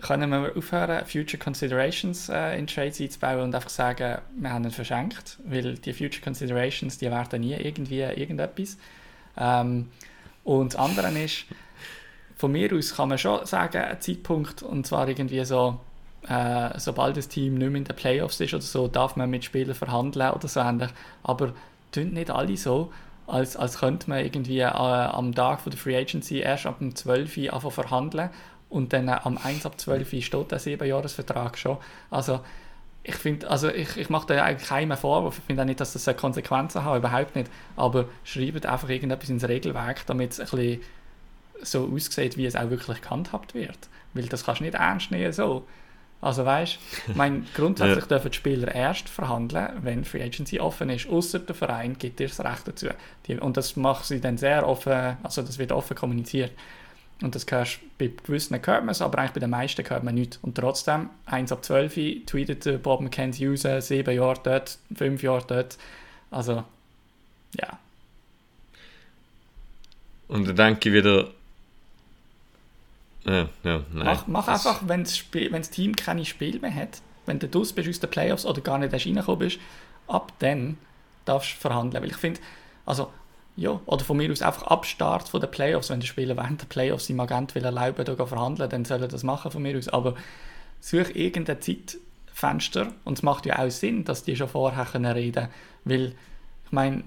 Speaker 3: können wir aufhören, Future Considerations äh, in Trades einzubauen und einfach sagen, wir haben ihn verschenkt, weil die Future Considerations, die werden nie irgendwie irgendetwas. Ähm, und das andere ist, von mir aus kann man schon sagen, ein Zeitpunkt, und zwar irgendwie so, äh, sobald das Team nicht mehr in den Playoffs ist oder so, darf man mit Spielern verhandeln oder so ähnlich. Aber tun nicht alle so, als, als könnte man irgendwie äh, am Tag von der Free Agency erst ab dem 12. Uhr anfangen verhandeln und dann am 1 ab 12 Uhr steht der 7-Jahres-Vertrag schon. Also ich finde, also ich, ich mache da eigentlich keinen Vorwurf, ich finde auch nicht, dass das Konsequenzen hat, überhaupt nicht, aber schreibt einfach irgendetwas ins Regelwerk, damit es ein bisschen so aussieht, wie es auch wirklich gehandhabt wird. Weil das kannst du nicht ernst nehmen so. Also weißt du, grundsätzlich ja. dürfen die Spieler erst verhandeln, wenn Free Agency offen ist, außer der Verein gibt dir das Recht dazu. Die, und das macht sie dann sehr offen, also das wird offen kommuniziert. Und das hörst bei gewissen hört man es, aber eigentlich bei den meisten hört man nicht. Und trotzdem, 1 ab 12 tweetet Bob McKenzie raus, 7 Jahre dort, 5 Jahre dort. Also, ja.
Speaker 2: Und dann denke ich wieder, ja, ja,
Speaker 3: mach, mach einfach, wenn das Team keine Spiel mehr hat, wenn du aus bist aus den Playoffs oder gar nicht erst reingekommen bist, ab dann darfst du verhandeln. Weil ich finde, also, ja, oder von mir aus einfach ab Start den Playoffs, wenn der Spieler während der Playoffs im Agent will erlauben, da verhandeln, dann soll er das machen von mir aus. Aber such irgendein Zeitfenster und es macht ja auch Sinn, dass die schon vorher reden können, weil ich meine,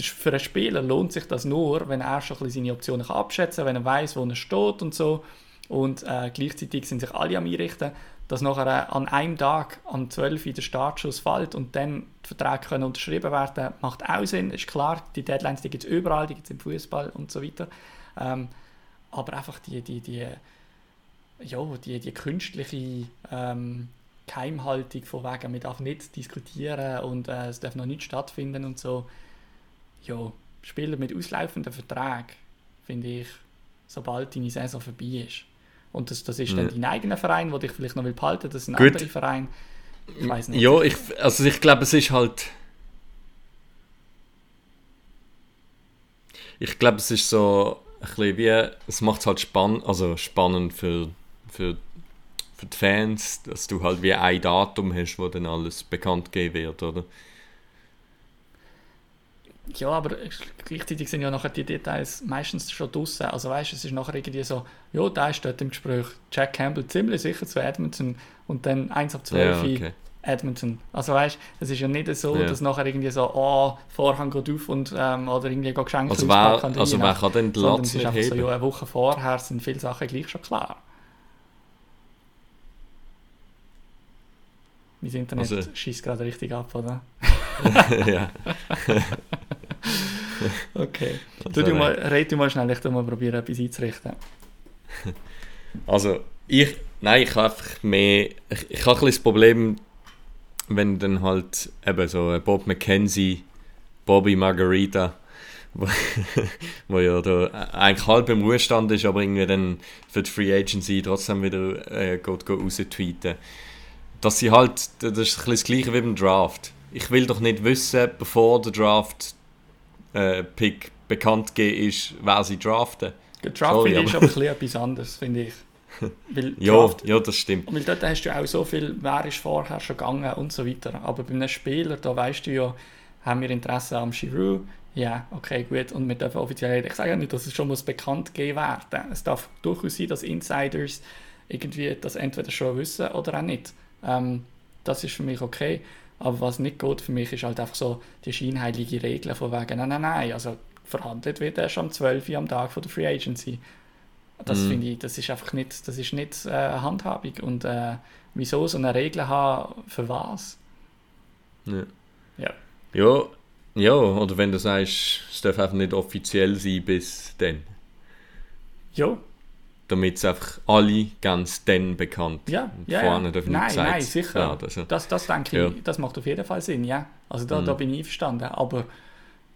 Speaker 3: für einen Spieler lohnt sich das nur, wenn er schon ein bisschen seine Optionen abschätzen kann, wenn er weiß, wo er steht und so. Und äh, gleichzeitig sind sich alle am einrichten, dass nachher äh, an einem Tag, am 12 Uhr der Startschuss fällt und dann die Verträge können unterschrieben werden, macht auch Sinn, ist klar, die Deadlines, gibt es überall, die gibt es im Fußball und so weiter. Ähm, aber einfach die, die, die, ja, die, die künstliche ähm, Keimhaltung von wegen, man darf nicht diskutieren und äh, es darf noch nicht stattfinden und so, ja, Spieler mit auslaufenden Verträgen, finde ich, sobald deine Saison vorbei ist. Und das, das ist dann dein eigener Verein, der dich vielleicht noch will behalten, das ist ein
Speaker 2: Gut.
Speaker 3: anderer Verein. Ich weiß nicht.
Speaker 2: Ja, ich, also ich glaube, es ist halt. Ich glaube, es ist so ein bisschen wie. Es macht es halt spann also spannend für, für, für die Fans, dass du halt wie ein Datum hast, wo dann alles bekannt gegeben wird, oder?
Speaker 3: Ja, aber gleichzeitig sind ja nachher die Details meistens schon draussen. Also weißt du, es ist nachher irgendwie so, ja, da ist dort im Gespräch Jack Campbell ziemlich sicher zu Edmonton und dann 1 ab 12
Speaker 2: Ja, okay.
Speaker 3: Edmonton. Also weißt du, es ist ja nicht so,
Speaker 2: Ja.
Speaker 3: dass nachher irgendwie so, oh, Vorhang geht auf und ähm, oder irgendwie geht Geschenke
Speaker 2: Also wer, also wer kann denn die Latz
Speaker 3: es ist
Speaker 2: nicht
Speaker 3: einfach so,
Speaker 2: heben?
Speaker 3: ja, eine Woche vorher sind viele Sachen gleich schon klar. Mein Internet
Speaker 2: Also-
Speaker 3: schießt gerade richtig ab, oder?
Speaker 2: ja.
Speaker 3: Okay. Du, du mal, red du mal schnell, ich mal probieren, etwas einzurichten.
Speaker 2: Also, ich, nein, ich habe einfach mehr, ich, ich habe ein bisschen das Problem, wenn dann halt eben so Bob McKenzie, Bobby Margarita, wo, wo ja da eigentlich halb im Ruhestand ist, aber irgendwie dann für die Free Agency trotzdem wieder äh, geht, geht raustweeten. Dass sie halt, das ist ein bisschen das gleiche wie beim Draft. Ich will doch nicht wissen, bevor der Draft äh, bekannt gegeben ist, wer sie draften.
Speaker 3: Der Draft
Speaker 2: Sorry,
Speaker 3: ich ist
Speaker 2: aber-
Speaker 3: aber ein bisschen etwas anderes, finde ich. Weil
Speaker 2: Ja,
Speaker 3: Draft,
Speaker 2: ja, das stimmt.
Speaker 3: weil dort hast du auch so viel, wer ist vorher schon gegangen und so weiter. Aber bei einem Spieler, da weißt du ja, haben wir Interesse am Giroud? Ja, okay, gut. Und wir dürfen offiziell reden. Ich sage ja nicht, dass es schon muss bekannt gegeben werden. Es darf durchaus sein, dass Insiders irgendwie das entweder schon wissen oder auch nicht. Ähm, das ist für mich okay. Aber was nicht geht für mich, ist halt einfach so die scheinheilige Regel von wegen, nein, nein, nein, also verhandelt wird erst am 12. Uhr am Tag von der Free Agency. Das
Speaker 2: Mhm.
Speaker 3: finde ich, das ist einfach nicht, das ist nicht äh, Handhabung. Und äh, wieso so eine Regel haben, für was?
Speaker 2: Ja.
Speaker 3: Ja.
Speaker 2: Ja, ja, oder wenn du sagst, es darf einfach nicht offiziell sein bis dann.
Speaker 3: Ja,
Speaker 2: Damit es einfach alle ganz dann bekannt.
Speaker 3: ja, ja.
Speaker 2: vorne
Speaker 3: ja.
Speaker 2: nicht
Speaker 3: Nein, nein, sicher.
Speaker 2: werden, also.
Speaker 3: Das, das denke
Speaker 2: Ja.
Speaker 3: ich, das macht auf jeden Fall Sinn, ja. Also da,
Speaker 2: Mhm.
Speaker 3: da bin ich einverstanden. Aber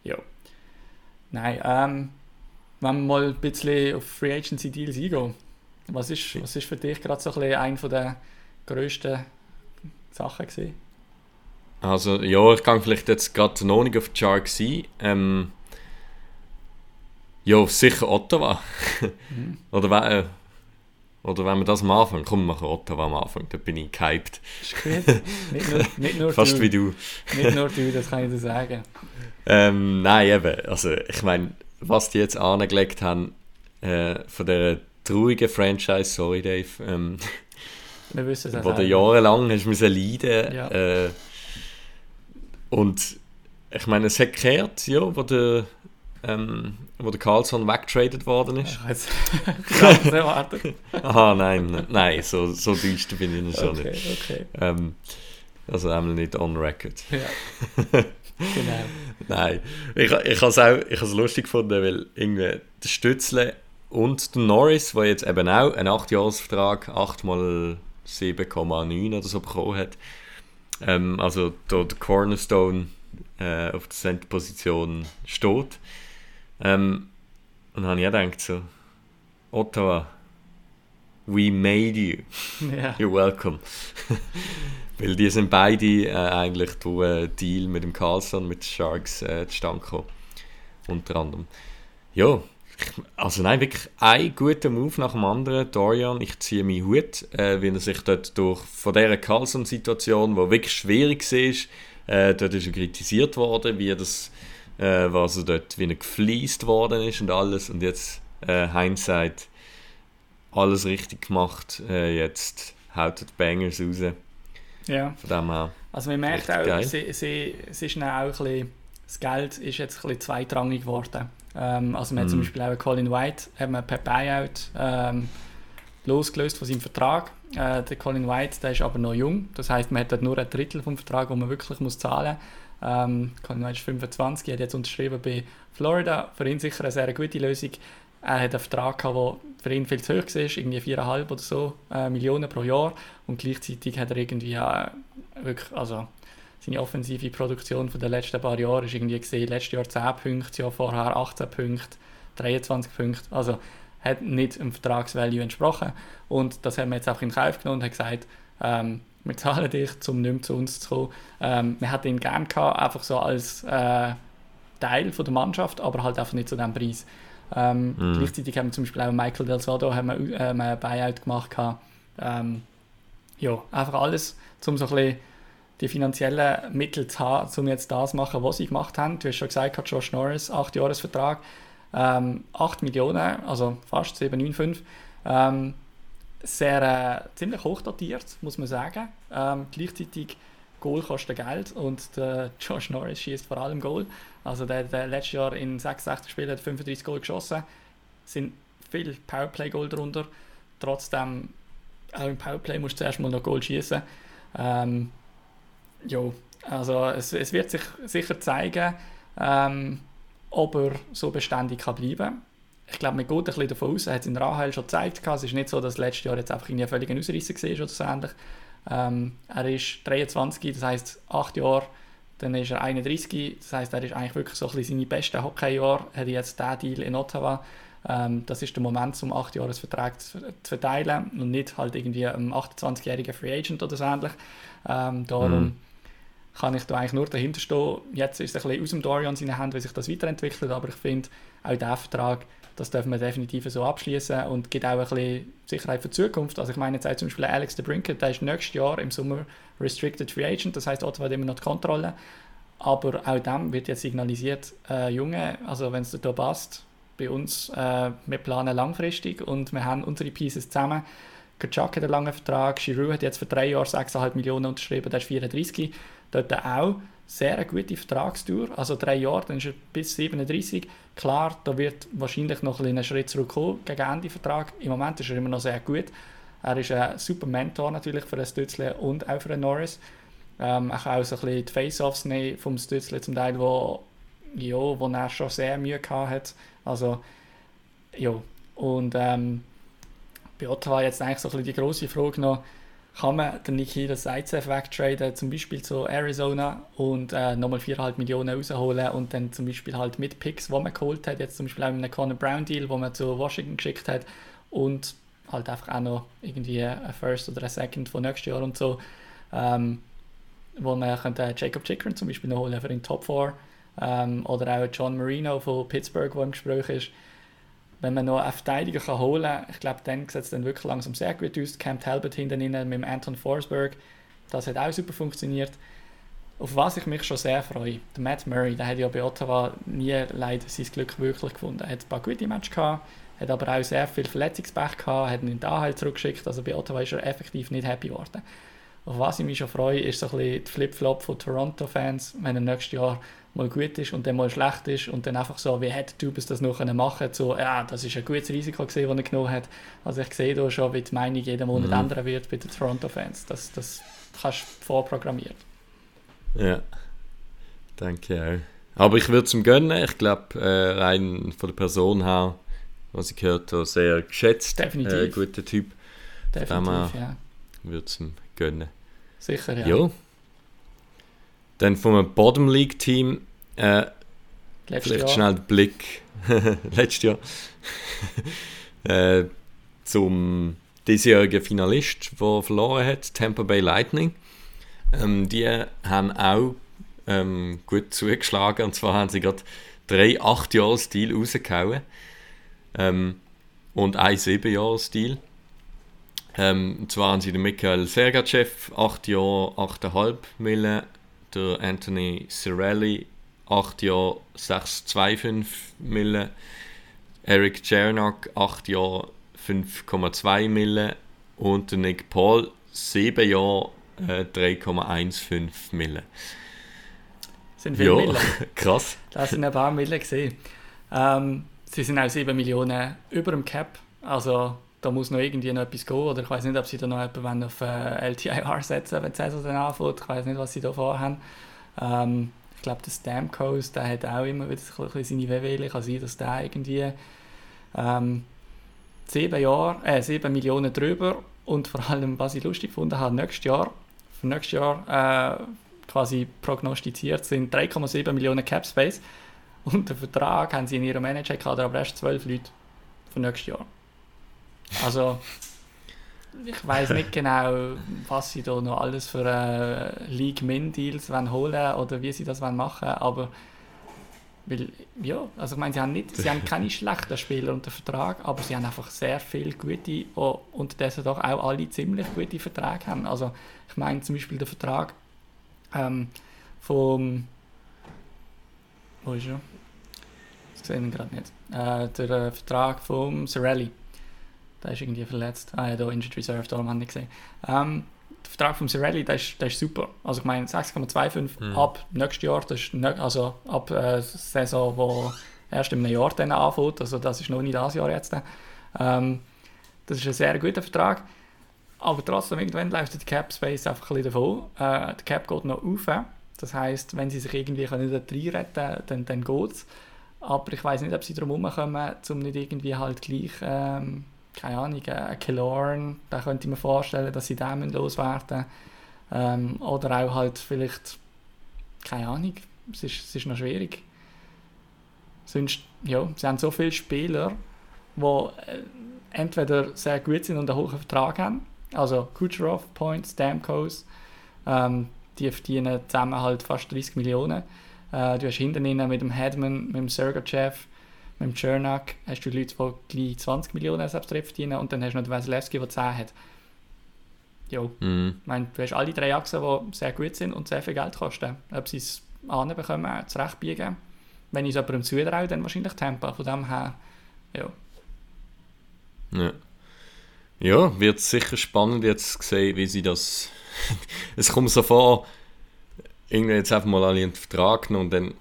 Speaker 3: ja. Nein, ähm, wenn wir mal ein bisschen auf Free Agency Deals eingehen, was ist, was ist für dich gerade so ein bisschen eine von der grössten Sachen gewesen?
Speaker 2: Also, ja, ich kann vielleicht jetzt gerade noch nicht auf die Chart sein. Ähm, ja, sicher Ottawa.
Speaker 3: Mhm.
Speaker 2: oder, we- äh, oder wenn wir das am Anfang, komm, wir machen Ottawa am Anfang, da bin ich gehypt.
Speaker 3: Ist gut. nicht nur, nicht nur
Speaker 2: Fast
Speaker 3: du,
Speaker 2: wie du.
Speaker 3: Nicht nur du, das kann ich dir sagen.
Speaker 2: Ähm, nein, eben, also ich meine, was die jetzt angelegt haben, äh, von der traurigen Franchise, sorry Dave, ähm,
Speaker 3: Wir wissen es
Speaker 2: wo du jahrelang hast müssen leiden
Speaker 3: Ja.
Speaker 2: äh, und ich meine, es hat gekehrt, ja, wo der, ähm, wo der Carlson weggetradet worden ist.
Speaker 3: Ich ganz erwartet.
Speaker 2: Aha, nein, nein, nein, so, so düster bin ich schon
Speaker 3: Okay,
Speaker 2: nicht.
Speaker 3: okay.
Speaker 2: Ähm, also einmal nicht on record.
Speaker 3: Ja. genau.
Speaker 2: Nein, ich, ich habe es auch ich has lustig gefunden, weil irgendwie der Stützle und der Norris, der jetzt eben auch einen 8-Jahres-Vertrag 8 mal 7,9 oder so bekommen hat, ähm, also da der Cornerstone äh, auf der Center-Position steht. Ähm, und dann habe ich auch gedacht so, Ottawa, we made you.
Speaker 3: Ja.
Speaker 2: You're welcome. Weil die sind beide äh, eigentlich durch einen Deal mit dem Carlson, mit den Sharks äh, zustande gekommen. Unter anderem. Ja, also nein, wirklich ein guter Move nach dem anderen. Dorian, ich ziehe meinen Hut, äh, wie er sich dort durch, von dieser Carlson-Situation, die wirklich schwierig war, äh, dort ist er kritisiert worden, wie er das, äh, was er dort, wie er gefliest worden ist und alles. Und jetzt, äh, Hindsight, alles richtig gemacht. Äh, jetzt haut die Bangers raus.
Speaker 3: ja.
Speaker 2: Von dem her.
Speaker 3: Also man merkt auch,
Speaker 2: geil.
Speaker 3: sie, sie, es ist auch ein bisschen, das Geld ist jetzt ein bisschen zweitrangig geworden. Ähm, also man hat zum
Speaker 2: Mhm.
Speaker 3: Beispiel auch Colin White, hat man per Buyout ähm, losgelöst von seinem Vertrag. Äh, der Colin White, der ist aber noch jung, das heißt man hat dort nur ein Drittel vom Vertrag, den man wirklich muss zahlen muss. Ähm, White ist 25, hat jetzt unterschrieben bei Florida, für ihn sicher eine sehr gute Lösung. Er hat einen Vertrag der für ihn viel zu hoch war, irgendwie 4,5 oder so äh, Millionen pro Jahr. Und gleichzeitig hat er irgendwie äh, wirklich, also seine offensive Produktion von den letzten paar Jahren ist irgendwie gesehen, letztes Jahr 10 Punkte, das Jahr vorher 18 Punkte, 23 Punkte. Also hat nicht dem Vertragsvalue entsprochen. Und das haben wir jetzt einfach in Kauf genommen und haben gesagt, ähm, wir zahlen dich, um nicht mehr zu uns zu kommen. Ähm, wir hätten ihn gerne gehabt, einfach so als äh, Teil von der Mannschaft, aber halt einfach nicht zu diesem Preis. Ähm, mhm. Gleichzeitig haben wir zum Beispiel auch Michael Del Soto haben wir, ähm, ein Buyout gemacht. Ähm, ja, einfach alles, um so ein bisschen die finanziellen Mittel zu haben, um jetzt das zu machen, was sie gemacht haben. Du hast schon gesagt, Josh Norris, 8-Jahres-Vertrag, ähm, 8 Millionen, also fast 7,95. Ähm, sehr äh, ziemlich hoch datiert, muss man sagen. Ähm, gleichzeitig Goal kostet Geld und der Josh Norris schießt vor allem Goal. Also der, der letztes Jahr in 66 Spielen hat 35 Goal geschossen. Es sind viele Powerplay-Goal darunter. Trotzdem, auch im Powerplay musst du zuerst mal noch Goal schießen. Ähm, ja, also es, es wird sich sicher zeigen, ähm, ob er so beständig kann bleiben kann. Ich glaube, man geht ein bisschen davon aus, er hat es in Rahel schon gezeigt. Es ist nicht so, dass letztes Jahr jetzt einfach ein völliger Ausreißer war oder so ähnlich. Ähm, er ist 23, das heisst 8 Jahre, dann ist er 31, das heisst, er ist eigentlich wirklich so ein bisschen seine besten Hockeyjahre. Er hat jetzt diesen Deal in Ottawa. Ähm, das ist der Moment, um 8 Jahresvertrag zu, zu verteilen und nicht halt irgendwie einem 28-jährigen Free Agent oder so ähnlich. Ähm, darum mhm kann ich da eigentlich nur dahinter stehen. Jetzt ist es ein bisschen aus dem Dorian seine Hand, wie sich das weiterentwickelt, aber ich finde, auch diesen Vertrag, das dürfen wir definitiv so abschließen und gibt auch ein bisschen Sicherheit für die Zukunft. Also ich meine jetzt zum Beispiel Alex de Brinket, der ist nächstes Jahr im Sommer Restricted Free Agent, das heißt Ottawa hat immer noch die Kontrolle, aber auch dem wird jetzt signalisiert, äh, Junge, also wenn es dir da passt, bei uns, äh, wir planen langfristig und wir haben unsere Pieces zusammen. Kachak hat einen langen Vertrag, Giroud hat jetzt für drei Jahre 6,5 Millionen unterschrieben, der ist 34 dort auch sehr eine gute Vertragstour, also drei Jahre, dann ist er bis 37. Klar, da wird wahrscheinlich noch ein, ein Schritt zurückkommen gegen Ende Vertrag. Im Moment ist er immer noch sehr gut. Er ist ein super Mentor natürlich für den Stützle und auch für den Norris. Ähm, er kann auch so ein bisschen die Face-Offs nehmen vom Stützle zum Teil, wo, ja, wo er schon sehr Mühe gehabt hat. Also, ja. Und ähm, bei Ottawa jetzt eigentlich so ein bisschen die grosse Frage noch, kann man den Nikita Zaitsev wegtraden, zum Beispiel zu Arizona und äh, nochmal 4,5 Millionen rausholen und dann zum Beispiel halt mit Picks, die man geholt hat, jetzt zum Beispiel auch mit einem Conor Brown Deal, wo man zu Washington geschickt hat und halt einfach auch noch irgendwie ein First oder ein Second von nächstes Jahr und so, ähm, wo man könnte Jacob Chikrin zum Beispiel noch holen für den Top 4 ähm, oder auch John Marino von Pittsburgh, der im Gespräch ist wenn man noch einen Verteidiger kann holen kann, ich glaube, dann sieht es dann wirklich langsam sehr gut aus. Cam Talbot hinten mit dem Anton Forsberg, das hat auch super funktioniert. Auf was ich mich schon sehr freue, der Matt Murray, der hat ja bei Ottawa nie leider sein Glück wirklich gefunden. Er hat ein paar gute Matches gehabt, hat aber auch sehr viel Verletzungspech gehabt, hat ihn in den Anhalt halt zurückgeschickt, also bei Ottawa ist er effektiv nicht happy geworden. Auf was ich mich schon freue, ist so ein bisschen die Flip-Flop von Toronto-Fans, wenn er nächstes Jahr mal gut ist und dann mal schlecht ist und dann einfach so, wie hätte Tubes das noch machen können, so, ja, das ist ein gutes Risiko gewesen, das er genommen hat. Also ich sehe da schon, wie die Meinung jeden Monat mhm. ändern wird bei den Toronto-Fans. Das, das kannst du vorprogrammieren.
Speaker 2: Ja, danke auch. Aber ich würde es ihm gönnen. Ich glaube, äh, rein von der Person her, was ich gehört habe, sehr geschätzt.
Speaker 3: Definitiv.
Speaker 2: Äh, guter Typ.
Speaker 3: Definitiv, ja.
Speaker 2: Würde es ihm gönnen.
Speaker 3: Sicher, ja.
Speaker 2: Jo. Dann vom Bottom League Team äh, vielleicht Jahr. schnell den Blick letztes Jahr äh, zum diesjährigen Finalist, der verloren hat, Tampa Bay Lightning. Ähm, die haben auch ähm, gut zugeschlagen und zwar haben sie gerade drei 8-Jahres-Deal rausgehauen ähm, und ein 7-Jahres-Deal. Ähm, und zwar haben sie den Michael Sergachev 8 Jahre 8,5 Millionen der Anthony Cirelli 8 Jahre 6,25 Mille. Eric Czernak 8 Jahre 5,2 Mille. Und der Nick Paul 7 Jahre äh, 3,15 Mille.
Speaker 3: Das sind viele ja, Mille.
Speaker 2: krass.
Speaker 3: Das sind ein paar Mille gesehen. Ähm, sie sind auch 7 Millionen über dem Cap. Also da muss noch irgendwie noch etwas gehen. Oder ich weiß nicht, ob sie da noch jemanden auf äh, LTIR setzen, wenn die dann anfängt. Ich weiß nicht, was sie da vorhaben. Ähm, ich glaube, der Stamkos, der hat auch immer wieder ein bisschen seine Wehwehchen. Kann sein, dass der irgendwie ähm, sieben, Jahre, äh, sieben Millionen drüber und vor allem, was ich lustig gefunden habe, nächstes Jahr, für nächstes Jahr äh, quasi prognostiziert sind 3,7 Millionen Cap Space und den Vertrag haben sie in ihrem Manager-Kader aber erst 12 Leute für nächstes Jahr. Also, ich weiß nicht genau, was sie da noch alles für äh, League-Min-Deals holen oder wie sie das machen aber weil, ja, also ich meine, sie haben, nicht, sie haben keine schlechten Spieler unter Vertrag, aber sie haben einfach sehr viele gute, die unterdessen doch auch alle ziemlich gute Verträge haben. Also ich meine zum Beispiel der Vertrag ähm, vom... Wo ist er? Das sehen wir gerade nicht. Äh, der äh, Vertrag vom Sorelli. Der ist irgendwie verletzt. Ah ja, da Injured Reserve, darum habe ich gesehen. Ähm, der Vertrag von Cirelli, der ist, der ist super. Also ich meine 6,25 mhm. ab nächstes Jahr, das ist ne, also ab äh, Saison, wo erst im Jahr dann anfängt, also das ist noch nicht das Jahr jetzt. Ähm, das ist ein sehr guter Vertrag. Aber trotzdem, irgendwann läuft der Cap Space einfach ein bisschen davon. Äh, der Cap geht noch auf. Das heisst, wenn sie sich irgendwie können da reinretten dann, dann geht es. Aber ich weiß nicht, ob sie darum herumkommen, um nicht irgendwie halt gleich ähm, keine Ahnung, ein Killorn, da könnte ich mir vorstellen, dass sie den loswerden ähm, Oder auch halt vielleicht, keine Ahnung, es ist, es ist noch schwierig. Sonst, ja, sie haben so viele Spieler, die äh, entweder sehr gut sind und einen hohen Vertrag haben, also Kucherov, Points, Stamkos, ähm, die verdienen zusammen halt fast 30 Millionen. Äh, du hast hinten mit dem Headman, mit dem Sergachev, mit dem Chernak hast du Leute, die gleich 20 Millionen selbst verdienen und dann hast du noch den Wasilewski, der 10 hat. Ja, mhm. ich meine, du hast alle drei Achsen, die sehr gut sind und sehr viel Geld kosten. Ob sie es anbekommen, zurechtbiegen. Wenn ich es jemandem zutraue, dann wahrscheinlich Tempo. Von dem her, ja.
Speaker 2: Ja, ja wird sicher spannend jetzt sehen, wie sie das... es kommt so vor, irgendwie jetzt einfach mal alle einen Vertrag genommen und dann,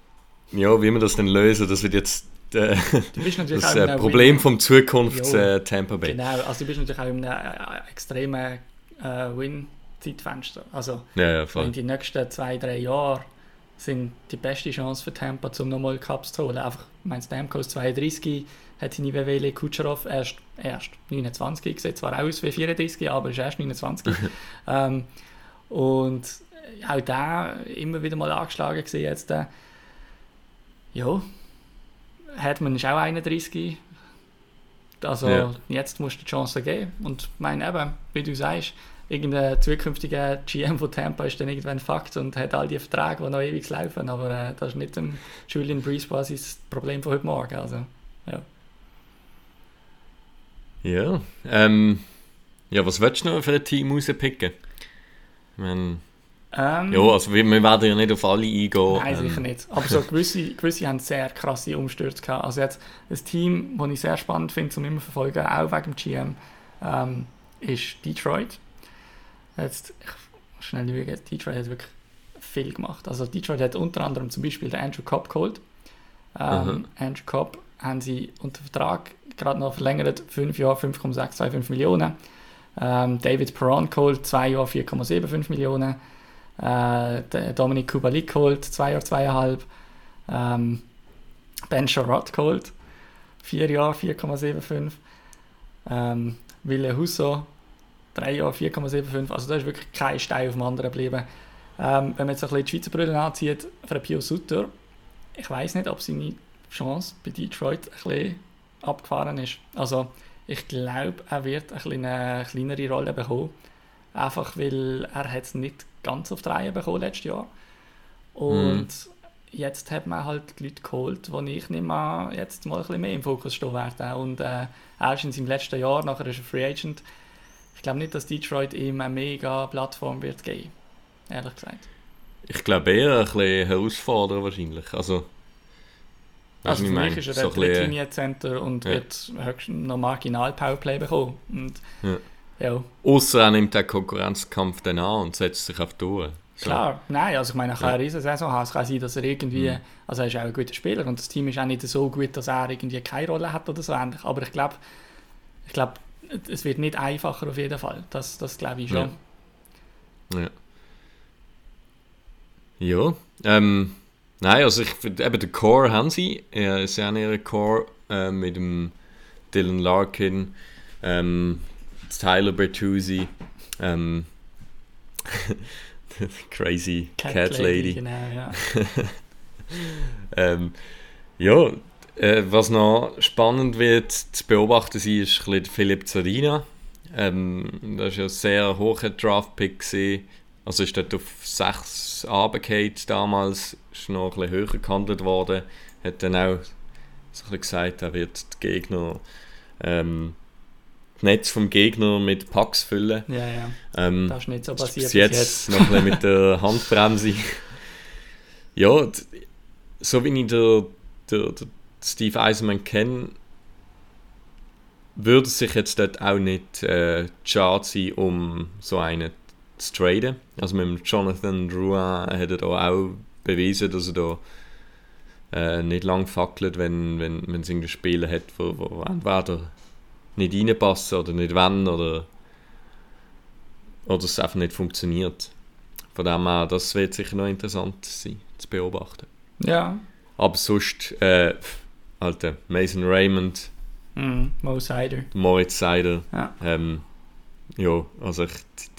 Speaker 2: ja, wie wir das dann lösen, das wird jetzt äh, das äh, Problem vom Zukunft äh, Tampa Bay.
Speaker 3: Genau, also du bist natürlich auch in einem äh, extremen äh, Win-Zeitfenster. Also
Speaker 2: ja, ja,
Speaker 3: in den nächsten zwei, drei Jahren sind die beste Chance für Tampa, um nochmal Cups zu holen. Einfach, ich meine, Stamkos 32 hat seine Wewele Kucherov erst, erst 29, sieht zwar aus wie 34, aber ist erst 29. ähm, und auch da immer wieder mal angeschlagen gesehen jetzt. Äh, ja, Hedman ist auch 31. Also ja. jetzt musst du die Chance geben. Und mein eben, wie du sagst, irgendein zukünftiger GM von Tampa ist dann irgendwann Fakt und hat all die Verträge, die noch ewig laufen. Aber äh, das ist nicht ein Julian Breeze quasi das Problem von heute Morgen. Also, ja.
Speaker 2: Ja, ähm, ja, was willst du noch für ein Team rauspicken? Ich meine, ähm, ja, also wir, wir, werden ja nicht auf alle eingehen.
Speaker 3: Nein, sicher ähm. nicht. Aber so gewisse, gewisse haben sehr krasse Umstürze gehabt. Also jetzt ein Team, das ich sehr spannend finde, zum immer verfolgen, auch wegen dem GM, ähm, ist Detroit. Jetzt, ich schnell lügen, Detroit hat wirklich viel gemacht. Also Detroit hat unter anderem zum Beispiel den Andrew Cobb geholt. Ähm, mhm. Andrew Cobb haben sie unter Vertrag gerade noch verlängert, 5 Jahre 5,625 Millionen. Ähm, David Perron geholt, 2 Jahre 4,75 Millionen. Äh, Dominik Kubalik geholt, zwei Jahre, zweieinhalb. Ähm, ben Charrot geholt, vier Jahre, 4,75. Ähm, Wille Husso, drei Jahre, 4,75. Also da ist wirklich kein Stein auf dem anderen geblieben. Ähm, wenn man jetzt ein bisschen die Schweizer Brille anzieht, für Pio Sutter, ich weiß nicht, ob seine Chance bei Detroit ein bisschen abgefahren ist. Also ich glaube, er wird eine kleinere Rolle bekommen. Einfach weil er es nicht ganz auf die Reihe bekommen letztes Jahr. Und mm. jetzt hat man halt die Leute geholt, die ich nicht mehr jetzt mal ein bisschen mehr im Fokus stehen werden. Und äh, erst in seinem letzten Jahr, nachher ist er Free Agent. Ich glaube nicht, dass Detroit ihm eine mega Plattform wird geben. Ehrlich gesagt.
Speaker 2: Ich glaube eher ein bisschen herausfordern wahrscheinlich. Also,
Speaker 3: also für mich ist er so ein Linie Center und ja. wird höchstens noch marginal Powerplay bekommen. Und
Speaker 2: ja. Ja. Außer er nimmt den Konkurrenzkampf dann an und setzt sich auf die Uhr.
Speaker 3: So. Klar, nein, also ich meine, er kann ja. eine riesen Saison haben. Es kann sein, dass er irgendwie, mhm. also er ist auch ein guter Spieler und das Team ist auch nicht so gut, dass er irgendwie keine Rolle hat oder so ähnlich. Aber ich glaube, ich glaube, es wird nicht einfacher auf jeden Fall. Das, das glaube ich schon.
Speaker 2: Ja. Ja, ja ähm, nein, also ich finde, eben den Core haben sie. Er ist ja ihre Core äh, mit dem Dylan Larkin. Ähm, Tyler Bertuzzi, ähm, Crazy Cat, Cat Lady. Lady.
Speaker 3: Genau, ja.
Speaker 2: ähm, ja, Äh, was noch spannend wird zu beobachten sein, ist ein bisschen Philipp Zarina. Ähm, das war ja ein sehr hoher Draft-Pick. Also ist dort auf 6 runtergefallen damals, ist noch ein bisschen höher gehandelt worden. Hat dann auch so ein bisschen gesagt, er wird die Gegner, ähm, das Netz vom Gegner mit Packs füllen.
Speaker 3: Ja, ja.
Speaker 2: Ähm,
Speaker 3: Das ist nicht so
Speaker 2: bis
Speaker 3: passiert
Speaker 2: jetzt, noch ein mit der Handbremse. ja, so wie ich der, der, der Steve Eisenman kenne, würde es sich jetzt dort auch nicht äh, schade sein, um so einen zu traden. Also mit dem Jonathan Drouin hat er da auch bewiesen, dass er da äh, nicht lang fackelt, wenn, wenn, wenn es irgendein Spieler hat, wo, wo entweder nicht reinpassen oder nicht wollen oder, oder es einfach nicht funktioniert. Von dem her, das wird sicher noch interessant sein, zu beobachten.
Speaker 3: Ja.
Speaker 2: Aber sonst, äh, Alter, Mason Raymond,
Speaker 3: Mhm. Mo Sider.
Speaker 2: Moritz Seider,
Speaker 3: Ja.
Speaker 2: ähm, ja, also ich,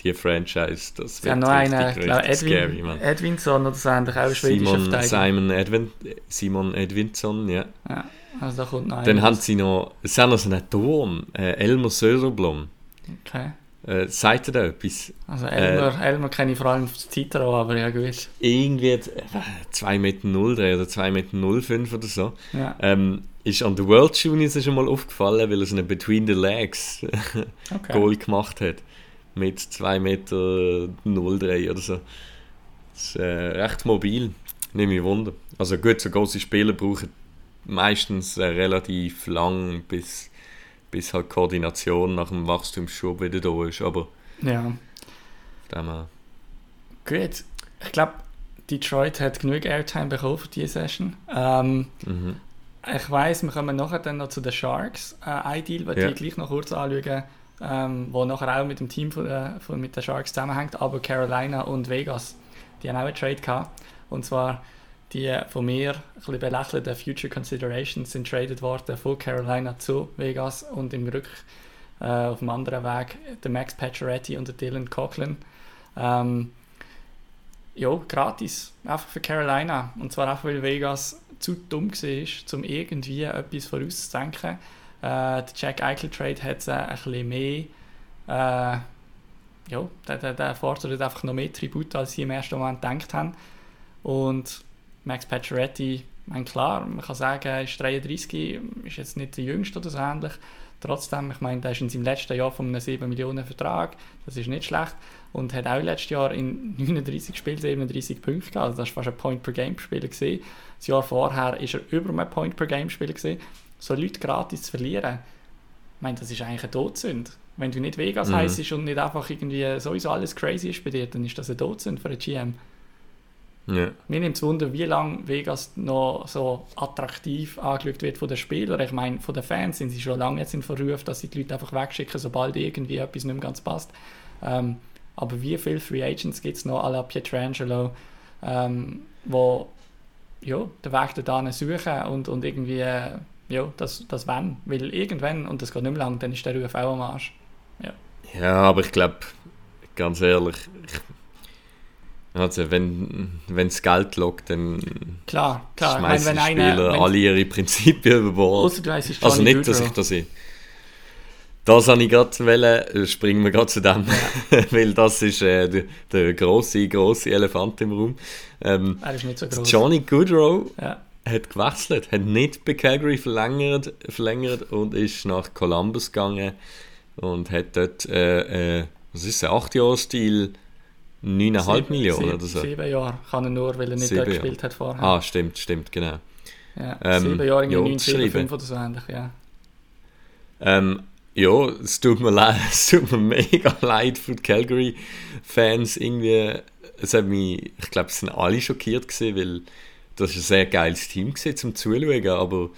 Speaker 2: die Franchise, das wird
Speaker 3: noch
Speaker 2: richtig,
Speaker 3: einen,
Speaker 2: richtig
Speaker 3: glaub,
Speaker 2: scary,
Speaker 3: Edwin,
Speaker 2: man.
Speaker 3: Edwinson oder so, eigentlich auch ein
Speaker 2: Simon,
Speaker 3: Verteidiger.
Speaker 2: Simon, Edwin, Simon Edvinsson, ja.
Speaker 3: Ja, also da kommt noch
Speaker 2: Dann haben sie noch, es haben noch so einen Turm, äh, Elmer Söderblom.
Speaker 3: Okay.
Speaker 2: Äh, sagt ihr da etwas?
Speaker 3: Also
Speaker 2: Äh,
Speaker 3: Elmer, Elmer kenne ich vor allem auf Zittero, aber ja gut.
Speaker 2: Irgendwie äh, 2,03 Meter oder 2,05 Meter oder so.
Speaker 3: Ja,
Speaker 2: Ähm, ist an der World Juniors schon mal aufgefallen, weil er so einen Between the Legs
Speaker 3: okay.
Speaker 2: Goal gemacht hat. Mit 2,03 Meter oder so. Das ist äh, recht mobil. Nehme mich Wunder. Also gut, so große Spieler brauchen meistens äh, relativ lang, bis, bis halt Koordination nach dem Wachstumsschub wieder da ist. Aber
Speaker 3: Ja,
Speaker 2: dem her,
Speaker 3: gut. Ich glaube, Detroit hat genug Airtime bekommen für diese Session. Ähm,
Speaker 2: mhm.
Speaker 3: ich weiss, wir kommen nachher dann noch zu den Sharks. Äh, ein Deal, den
Speaker 2: Ja.
Speaker 3: ich gleich noch kurz anschauen, ähm, wo nachher auch mit dem Team von, der- von, mit den Sharks zusammenhängt, aber Carolina und Vegas, die haben auch einen Trade gehabt. Und zwar die von mir ein belächelten Future Considerations sind traded worden von Carolina zu Vegas und im Rück äh, auf dem anderen Weg der Max Pacioretty und der Dylan Coughlin. Ähm, ja, gratis. Einfach für Carolina. Und zwar auch, weil Vegas zu dumm war, um irgendwie etwas vorauszudenken. Äh, der Jack Eichel Trade hat äh, ein bisschen mehr. Äh, ja, der, der, der fordert einfach noch mehr Tribut, als sie im ersten Moment gedacht haben. Und Max Pacioretty, meine, klar, man kann sagen, er ist 33, ist jetzt nicht der Jüngste oder so ähnlich. Trotzdem, ich meine, der ist in seinem letzten Jahr von einem 7 Millionen Vertrag, das ist nicht schlecht. Und hat auch letztes Jahr in 39 Spielen 37 Punkte gehabt, also das war fast ein Point-per-Game-Spieler. Das Jahr vorher ist er über einem Point-per-Game-Spieler. So Leute gratis zu verlieren, ich meine, das ist eigentlich eine Todsünde. Wenn du nicht Vegas
Speaker 2: Mhm.
Speaker 3: heisst und nicht einfach irgendwie sowieso alles crazy ist bei dir, dann ist das eine Todsünde für einen GM.
Speaker 2: Ja.
Speaker 3: Mir nimmt es Wunder, wie lange Vegas noch so attraktiv angeschaut wird von den Spielern. Ich meine, von den Fans sind sie schon lange jetzt in Verruf, dass sie die Leute einfach wegschicken, sobald irgendwie etwas nicht mehr ganz passt. Ähm, aber wie viele Free Agents gibt es noch à la Pietrangelo, ähm, wo ja, den Weg da suchen und, und irgendwie äh, ja, das, das wollen. Weil irgendwann, und das geht nicht mehr lang, dann ist der Ruf auch am Arsch.
Speaker 2: Ja, aber ich glaube, ganz ehrlich, ich, also wenn das Geld lockt, dann
Speaker 3: Klar, klar. Ich
Speaker 2: schmeißen
Speaker 3: meine,
Speaker 2: die
Speaker 3: wenn einer...
Speaker 2: Spieler
Speaker 3: wenn-
Speaker 2: alle ihre Prinzipien über Bord. Also nicht, dass ich das ich das habe ich gerade wollen, springen wir gerade zu dem, weil das ist äh, der, der grosse, grosse Elefant im Raum. Ähm,
Speaker 3: Er ist nicht so groß.
Speaker 2: Johnny Goodrow
Speaker 3: Ja.
Speaker 2: hat gewechselt, hat nicht bei Calgary verlängert, verlängert und ist nach Columbus gegangen und hat dort, äh, äh, was ist der, 8 Jahre Stil 9,5
Speaker 3: Sieben-
Speaker 2: Millionen
Speaker 3: sieben-
Speaker 2: oder so.
Speaker 3: Sieben Jahre kann er nur, weil er nicht
Speaker 2: Sieben
Speaker 3: gespielt hat vorher.
Speaker 2: Ah, stimmt, stimmt, genau.
Speaker 3: ja.
Speaker 2: ähm,
Speaker 3: sieben Jahre,
Speaker 2: ja,
Speaker 3: irgendwie 9,
Speaker 2: zu
Speaker 3: 7,
Speaker 2: schreiben.
Speaker 3: 5 oder so ähnlich, ja.
Speaker 2: Ähm, ja, es tut mir leid, es tut mir mega leid für die Calgary-Fans irgendwie. Es hat mich, ich glaube, es sind alle schockiert gewesen, weil das ist ein sehr geiles Team gewesen, zum Zuschauen, aber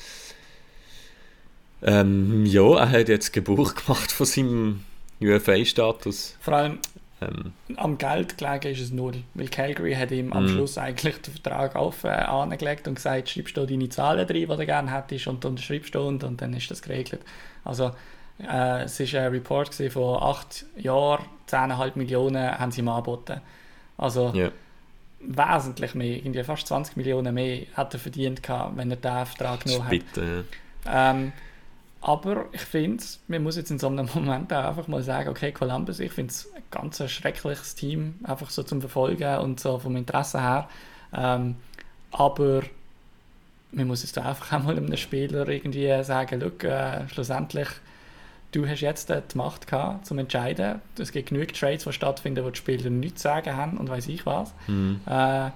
Speaker 2: ähm, ja, er hat jetzt Gebrauch gemacht von seinem UFA-Status.
Speaker 3: Vor allem
Speaker 2: Ähm,
Speaker 3: am Geld gelegen ist es null, weil Calgary hat ihm am
Speaker 2: Mhm.
Speaker 3: Schluss eigentlich den Vertrag auf, äh, angelegt und gesagt, schreibst du deine Zahlen drin, die du gerne hättest und dann schreibst du und, und dann ist das geregelt. Also äh, es war ein Report von 8 Jahren, 10,5 Millionen haben sie ihm angeboten. Also
Speaker 2: ja.
Speaker 3: wesentlich mehr, irgendwie fast 20 Millionen mehr hat er verdient gehabt, wenn er den Vertrag genommen
Speaker 2: ja.
Speaker 3: Ähm, aber ich finde, man muss jetzt in so einem Moment auch einfach mal sagen, okay, Columbus, ich finde es ein ganz schreckliches Team, einfach so zum Verfolgen und so vom Interesse her. Ähm, aber man muss jetzt einfach auch mal einem Spieler irgendwie sagen, look, äh, schlussendlich, du hast jetzt die Macht gehabt, zum entscheiden. Es gibt genug Trades, die stattfinden, wo die Spieler nichts zu sagen haben und weiß ich was.
Speaker 2: Mhm.
Speaker 3: Äh,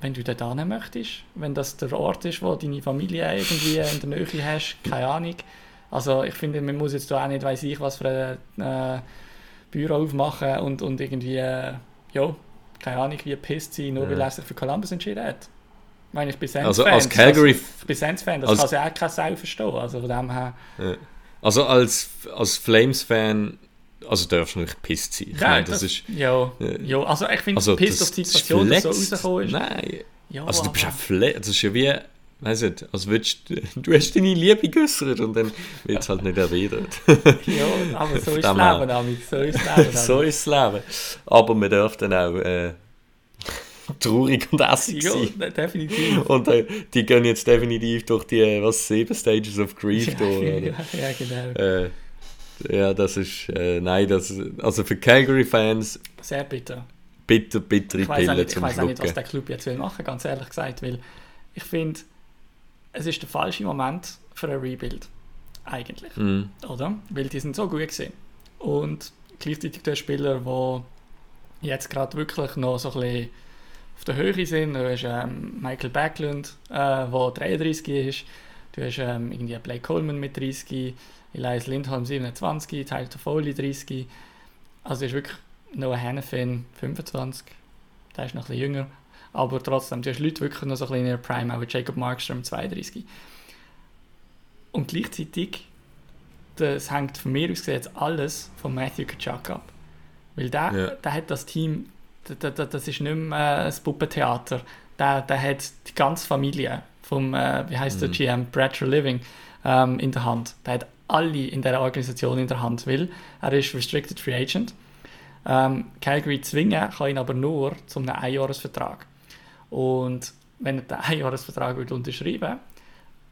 Speaker 3: wenn du da hin möchtest, wenn das der Ort ist, wo deine Familie irgendwie in der Nähe hast, keine Ahnung. Also ich finde, man muss jetzt da auch nicht, weiß ich was für ein äh, Büro aufmachen und, und irgendwie, äh, ja, keine Ahnung, wie pisst sein, nur weil
Speaker 2: Ja.
Speaker 3: er sich für Columbus entschieden hat. Ich meine, ich bin Sens-Fan.
Speaker 2: Also als
Speaker 3: das-
Speaker 2: Calgary,
Speaker 3: Ich bin Sens-Fan, das kann ja auch keine Sau verstehen. Also von dem her...
Speaker 2: also als, als Flames-Fan, also darfst du nicht pisst sein. Ich meine, das, ist...
Speaker 3: Ja,
Speaker 2: äh,
Speaker 3: ja, also ich finde,
Speaker 2: Also
Speaker 3: pisst
Speaker 2: das,
Speaker 3: auf die
Speaker 2: das
Speaker 3: Situation, dass so rausgekommen ist.
Speaker 2: Nein,
Speaker 3: Ja,
Speaker 2: also du bist auch verletzt. Das ist ja wie, weißt du, als würdest du, hast deine Liebe geäußert und dann wird es halt nicht erwidert.
Speaker 3: Ja, aber so ist das. Leben, Ami. So ist das Leben.
Speaker 2: so ist das Leben. Aber man darf dann auch äh, traurig und assig
Speaker 3: Ja,
Speaker 2: sein.
Speaker 3: definitiv.
Speaker 2: Und äh, die gehen jetzt definitiv durch die, äh, was, sieben Stages of Grief
Speaker 3: ja,
Speaker 2: durch.
Speaker 3: ja, genau.
Speaker 2: Äh, ja, das ist, äh, nein, das, also für Calgary-Fans
Speaker 3: Sehr bitter.
Speaker 2: bitter, bittere
Speaker 3: Ich weiß
Speaker 2: Pille
Speaker 3: nicht, ich
Speaker 2: zum
Speaker 3: weiss auch nicht, was der Club jetzt will machen, ganz ehrlich gesagt, weil ich finde, es ist der falsche Moment für ein Rebuild. Eigentlich.
Speaker 2: Mhm.
Speaker 3: oder? Weil die sind so gut gesehen. Und gleichzeitig der Spieler, der jetzt gerade wirklich noch so ein bisschen auf der Höhe sind. Du hast ähm, Michael Backlund, äh, der 33 ist. Du hast ähm, irgendwie Blake Coleman mit 30, Elias Lindholm 27, Tyler Toffoli 30. Also ist wirklich Noah Hannafin 25. Der ist noch ein bisschen jünger. Aber trotzdem, du hast Leute wirklich noch so ein bisschen in der Prime, auch Jacob Markstrom 32. Und gleichzeitig, das hängt von mir aus gesehen jetzt alles von Matthew Kachuk ab. Weil der,
Speaker 2: Ja.
Speaker 3: der hat das Team, der, der, das ist nicht mehr äh, ein Puppentheater. Der, der hat die ganze Familie vom, äh, wie heißt der
Speaker 2: Mhm.
Speaker 3: GM, Bradford Living, ähm, in der Hand. Der hat alle in der Organisation in der Hand, weil er ist Restricted Free Agent. Ähm, Calgary zwingen kann ihn aber nur zu einem Einjahresvertrag. Und wenn er den Einjahresvertrag unterschreiben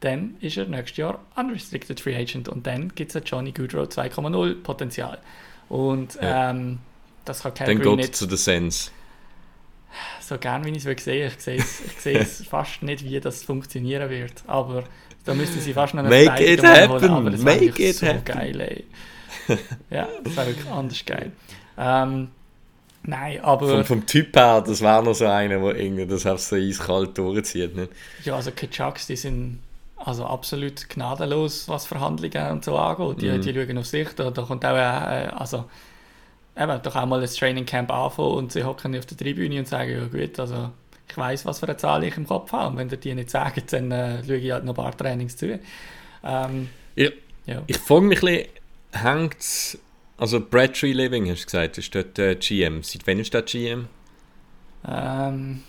Speaker 3: dann ist er nächstes Jahr Unrestricted Free Agent und dann gibt es ein Johnny Goodrow 2.0 Potenzial. Und
Speaker 2: Ja.
Speaker 3: ähm, das kann
Speaker 2: Dann
Speaker 3: Calgary
Speaker 2: geht
Speaker 3: nicht
Speaker 2: zu den Sens.
Speaker 3: so gern, wie ich es will sehen. Ich sehe es, ich sehe es fast nicht, wie das funktionieren wird. Aber da müssten sie fast noch einen
Speaker 2: Make it happen,
Speaker 3: holen, aber das
Speaker 2: make it
Speaker 3: so
Speaker 2: happen.
Speaker 3: geil, ey. ja, das wäre wirklich anders geil. Ähm, nein, aber
Speaker 2: Vom, vom Typ her, das wäre noch so einer, der irgendwie das einfach so eiskalt durchzieht. Nicht?
Speaker 3: ja, also Kachucks, die sind also absolut gnadenlos, was Verhandlungen und so angeht. Die,
Speaker 2: Mhm.
Speaker 3: die schauen auf sich, da, da kommt auch, äh, also eben, doch auch mal ein Training Camp anfangen und sie hocken auf der Tribüne und sagen, ja gut, also ich weiß, was für eine Zahl ich im Kopf habe und wenn ihr die nicht sagt, dann äh, schaue ich halt noch ein paar Trainings zu. Ähm,
Speaker 2: Ja.
Speaker 3: ja.
Speaker 2: Ich frage mich ein bisschen, hängt also Brad Tree Living, hast du gesagt, ist dort äh, GM. Seit wann ist der GM?
Speaker 3: Ähm,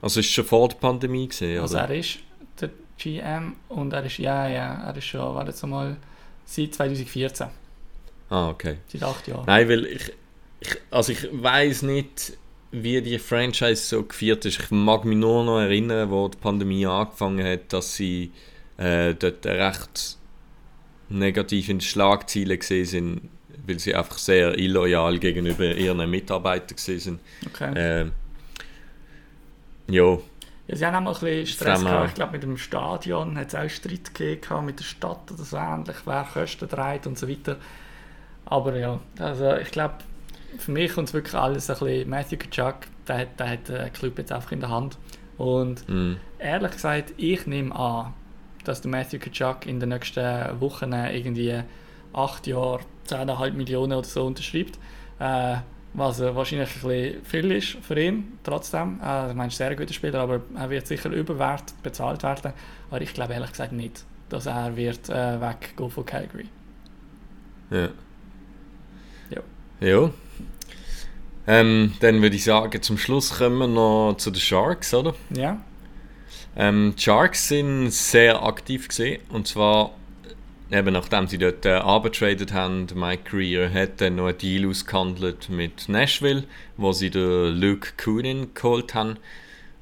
Speaker 2: Also ist schon vor der Pandemie gesehen,
Speaker 3: also
Speaker 2: oder?
Speaker 3: er ist der GM und er ist, ja, ja, er ist schon, warte jetzt mal, seit 2014,
Speaker 2: Ah, okay.
Speaker 3: seit acht Jahren.
Speaker 2: Nein, weil ich, ich also ich weiß nicht, wie die Franchise so geführt ist. Ich mag mich nur noch erinnern, wo die Pandemie angefangen hat, dass sie äh, dort recht negativ in den Schlagzeilen gesehen sind, weil sie einfach sehr illoyal gegenüber ihren Mitarbeitern sind.
Speaker 3: Okay.
Speaker 2: Ähm, ja,
Speaker 3: Ja, sie haben auch mal ein bisschen Stress gehabt. Ich glaube, mit dem Stadion hat es auch Streit gegeben mit der Stadt oder so ähnlich, wer Kosten trägt und so weiter. Aber ja, also ich glaube, für mich kommt es wirklich alles ein bisschen Matthew Kachuk, der hat, der hat den Club jetzt einfach in der Hand. Und
Speaker 2: mh,
Speaker 3: ehrlich gesagt, ich nehme an, dass der Matthew Kachuk in den nächsten Wochen irgendwie acht Jahre 10,5 Millionen oder so unterschreibt. Äh, was äh, wahrscheinlich ein bisschen viel ist für ihn, trotzdem. Äh, ich meine, er ist ein sehr guter Spieler, aber er wird sicher überwert bezahlt werden. Aber ich glaube ehrlich gesagt nicht, dass er wird äh, weggehen von Calgary.
Speaker 2: ja.
Speaker 3: Ja.
Speaker 2: Ja. Ähm, dann würde ich sagen, zum Schluss kommen wir noch zu den Sharks, oder?
Speaker 3: Ja,
Speaker 2: Ähm, die Sharks sind sehr aktiv gesehen und zwar eben nachdem sie dort äh, abgetradet haben, Mike Greer hat dann noch einen Deal ausgehandelt mit Nashville, wo sie den Luke Coonan geholt haben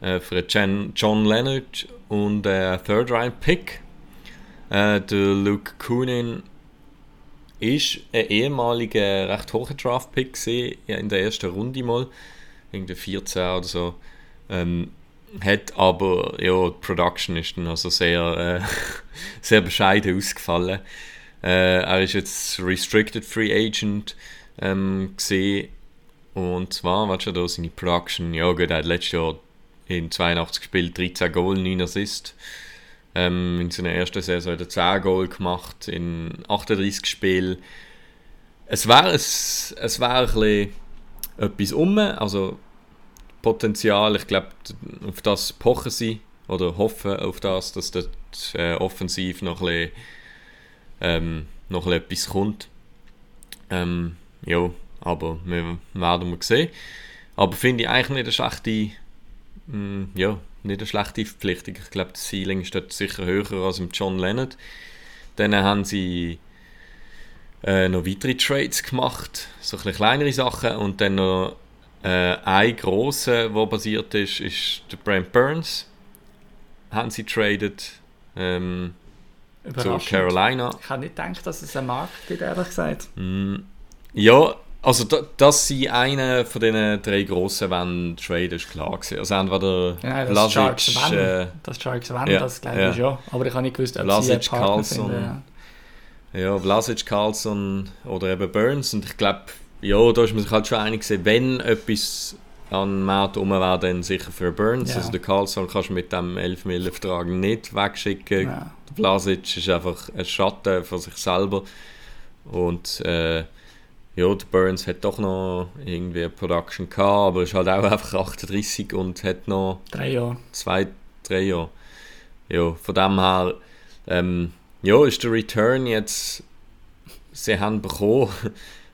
Speaker 2: äh, für Jen, John Leonard und einen Third-Round-Pick. Äh, der Luke Coonan ist ein ehemaliger recht hoher Draft-Pick in der ersten Runde mal, irgendwie 14 oder so. Ähm, hat aber, ja, die Production ist dann also sehr, äh, sehr bescheiden ausgefallen. Äh, er ist jetzt Restricted Free Agent ähm, gesehen und zwar, was schon da seine Production, ja gut, er hat letztes Jahr in 82 Spielen 13 Goal, 9 Assists. Ähm, in seiner ersten Saison hat er 10 Goal gemacht, in 38 Spielen. Es wäre es, es wär ein bisschen etwas um, also Potenzial, ich glaube, auf das pochen sie oder hoffen auf das, dass dort äh, offensiv noch ein bisschen, ähm, noch ein etwas kommt. Ähm, ja, aber wir werden mal sehen. Aber finde ich eigentlich nicht eine schlechte, mh, mm, ja, nicht eine schlechte Verpflichtung. Ich glaube, das Ceiling ist dort sicher höher als im John Leonard. Dann haben sie äh, noch weitere Trades gemacht, so ein kleinere Sachen und dann noch äh, ein grosser, der basiert ist, ist der Brent Burns. Haben sie traded ähm, zu Carolina.
Speaker 3: Ich habe nicht gedacht, dass es einen Markt gibt, ehrlich gesagt.
Speaker 2: Mm, ja, also da, dass sie einen von diesen drei grossen wollen traden, ist klar gewesen. Also entweder
Speaker 3: ja, das Lasic, Sharks wenn, äh, das Sharks wenn, ja, das glaube ich ja. Aber ich habe nicht gewusst, ob
Speaker 2: Lasic, sie einen Carlson, finden, ja. ja, Vlasic, Carlson oder eben Burns und ich glaube ja, da ist man sich halt schon einig gewesen, wenn etwas an Matt um wäre, dann sicher für Burns. Ja. Also der Carlson kannst du mit dem 11 Millionen Vertrag nicht wegschicken. Ja. Der Vlasic ist einfach ein Schatten von sich selber. Und äh, ja, der Burns hat doch noch irgendwie eine Production gehabt, aber ist halt auch einfach 38 und hat noch
Speaker 3: drei Jahre.
Speaker 2: Zwei, drei Jahre. Ja, von dem her ähm, ja, ist der Return jetzt, sie haben bekommen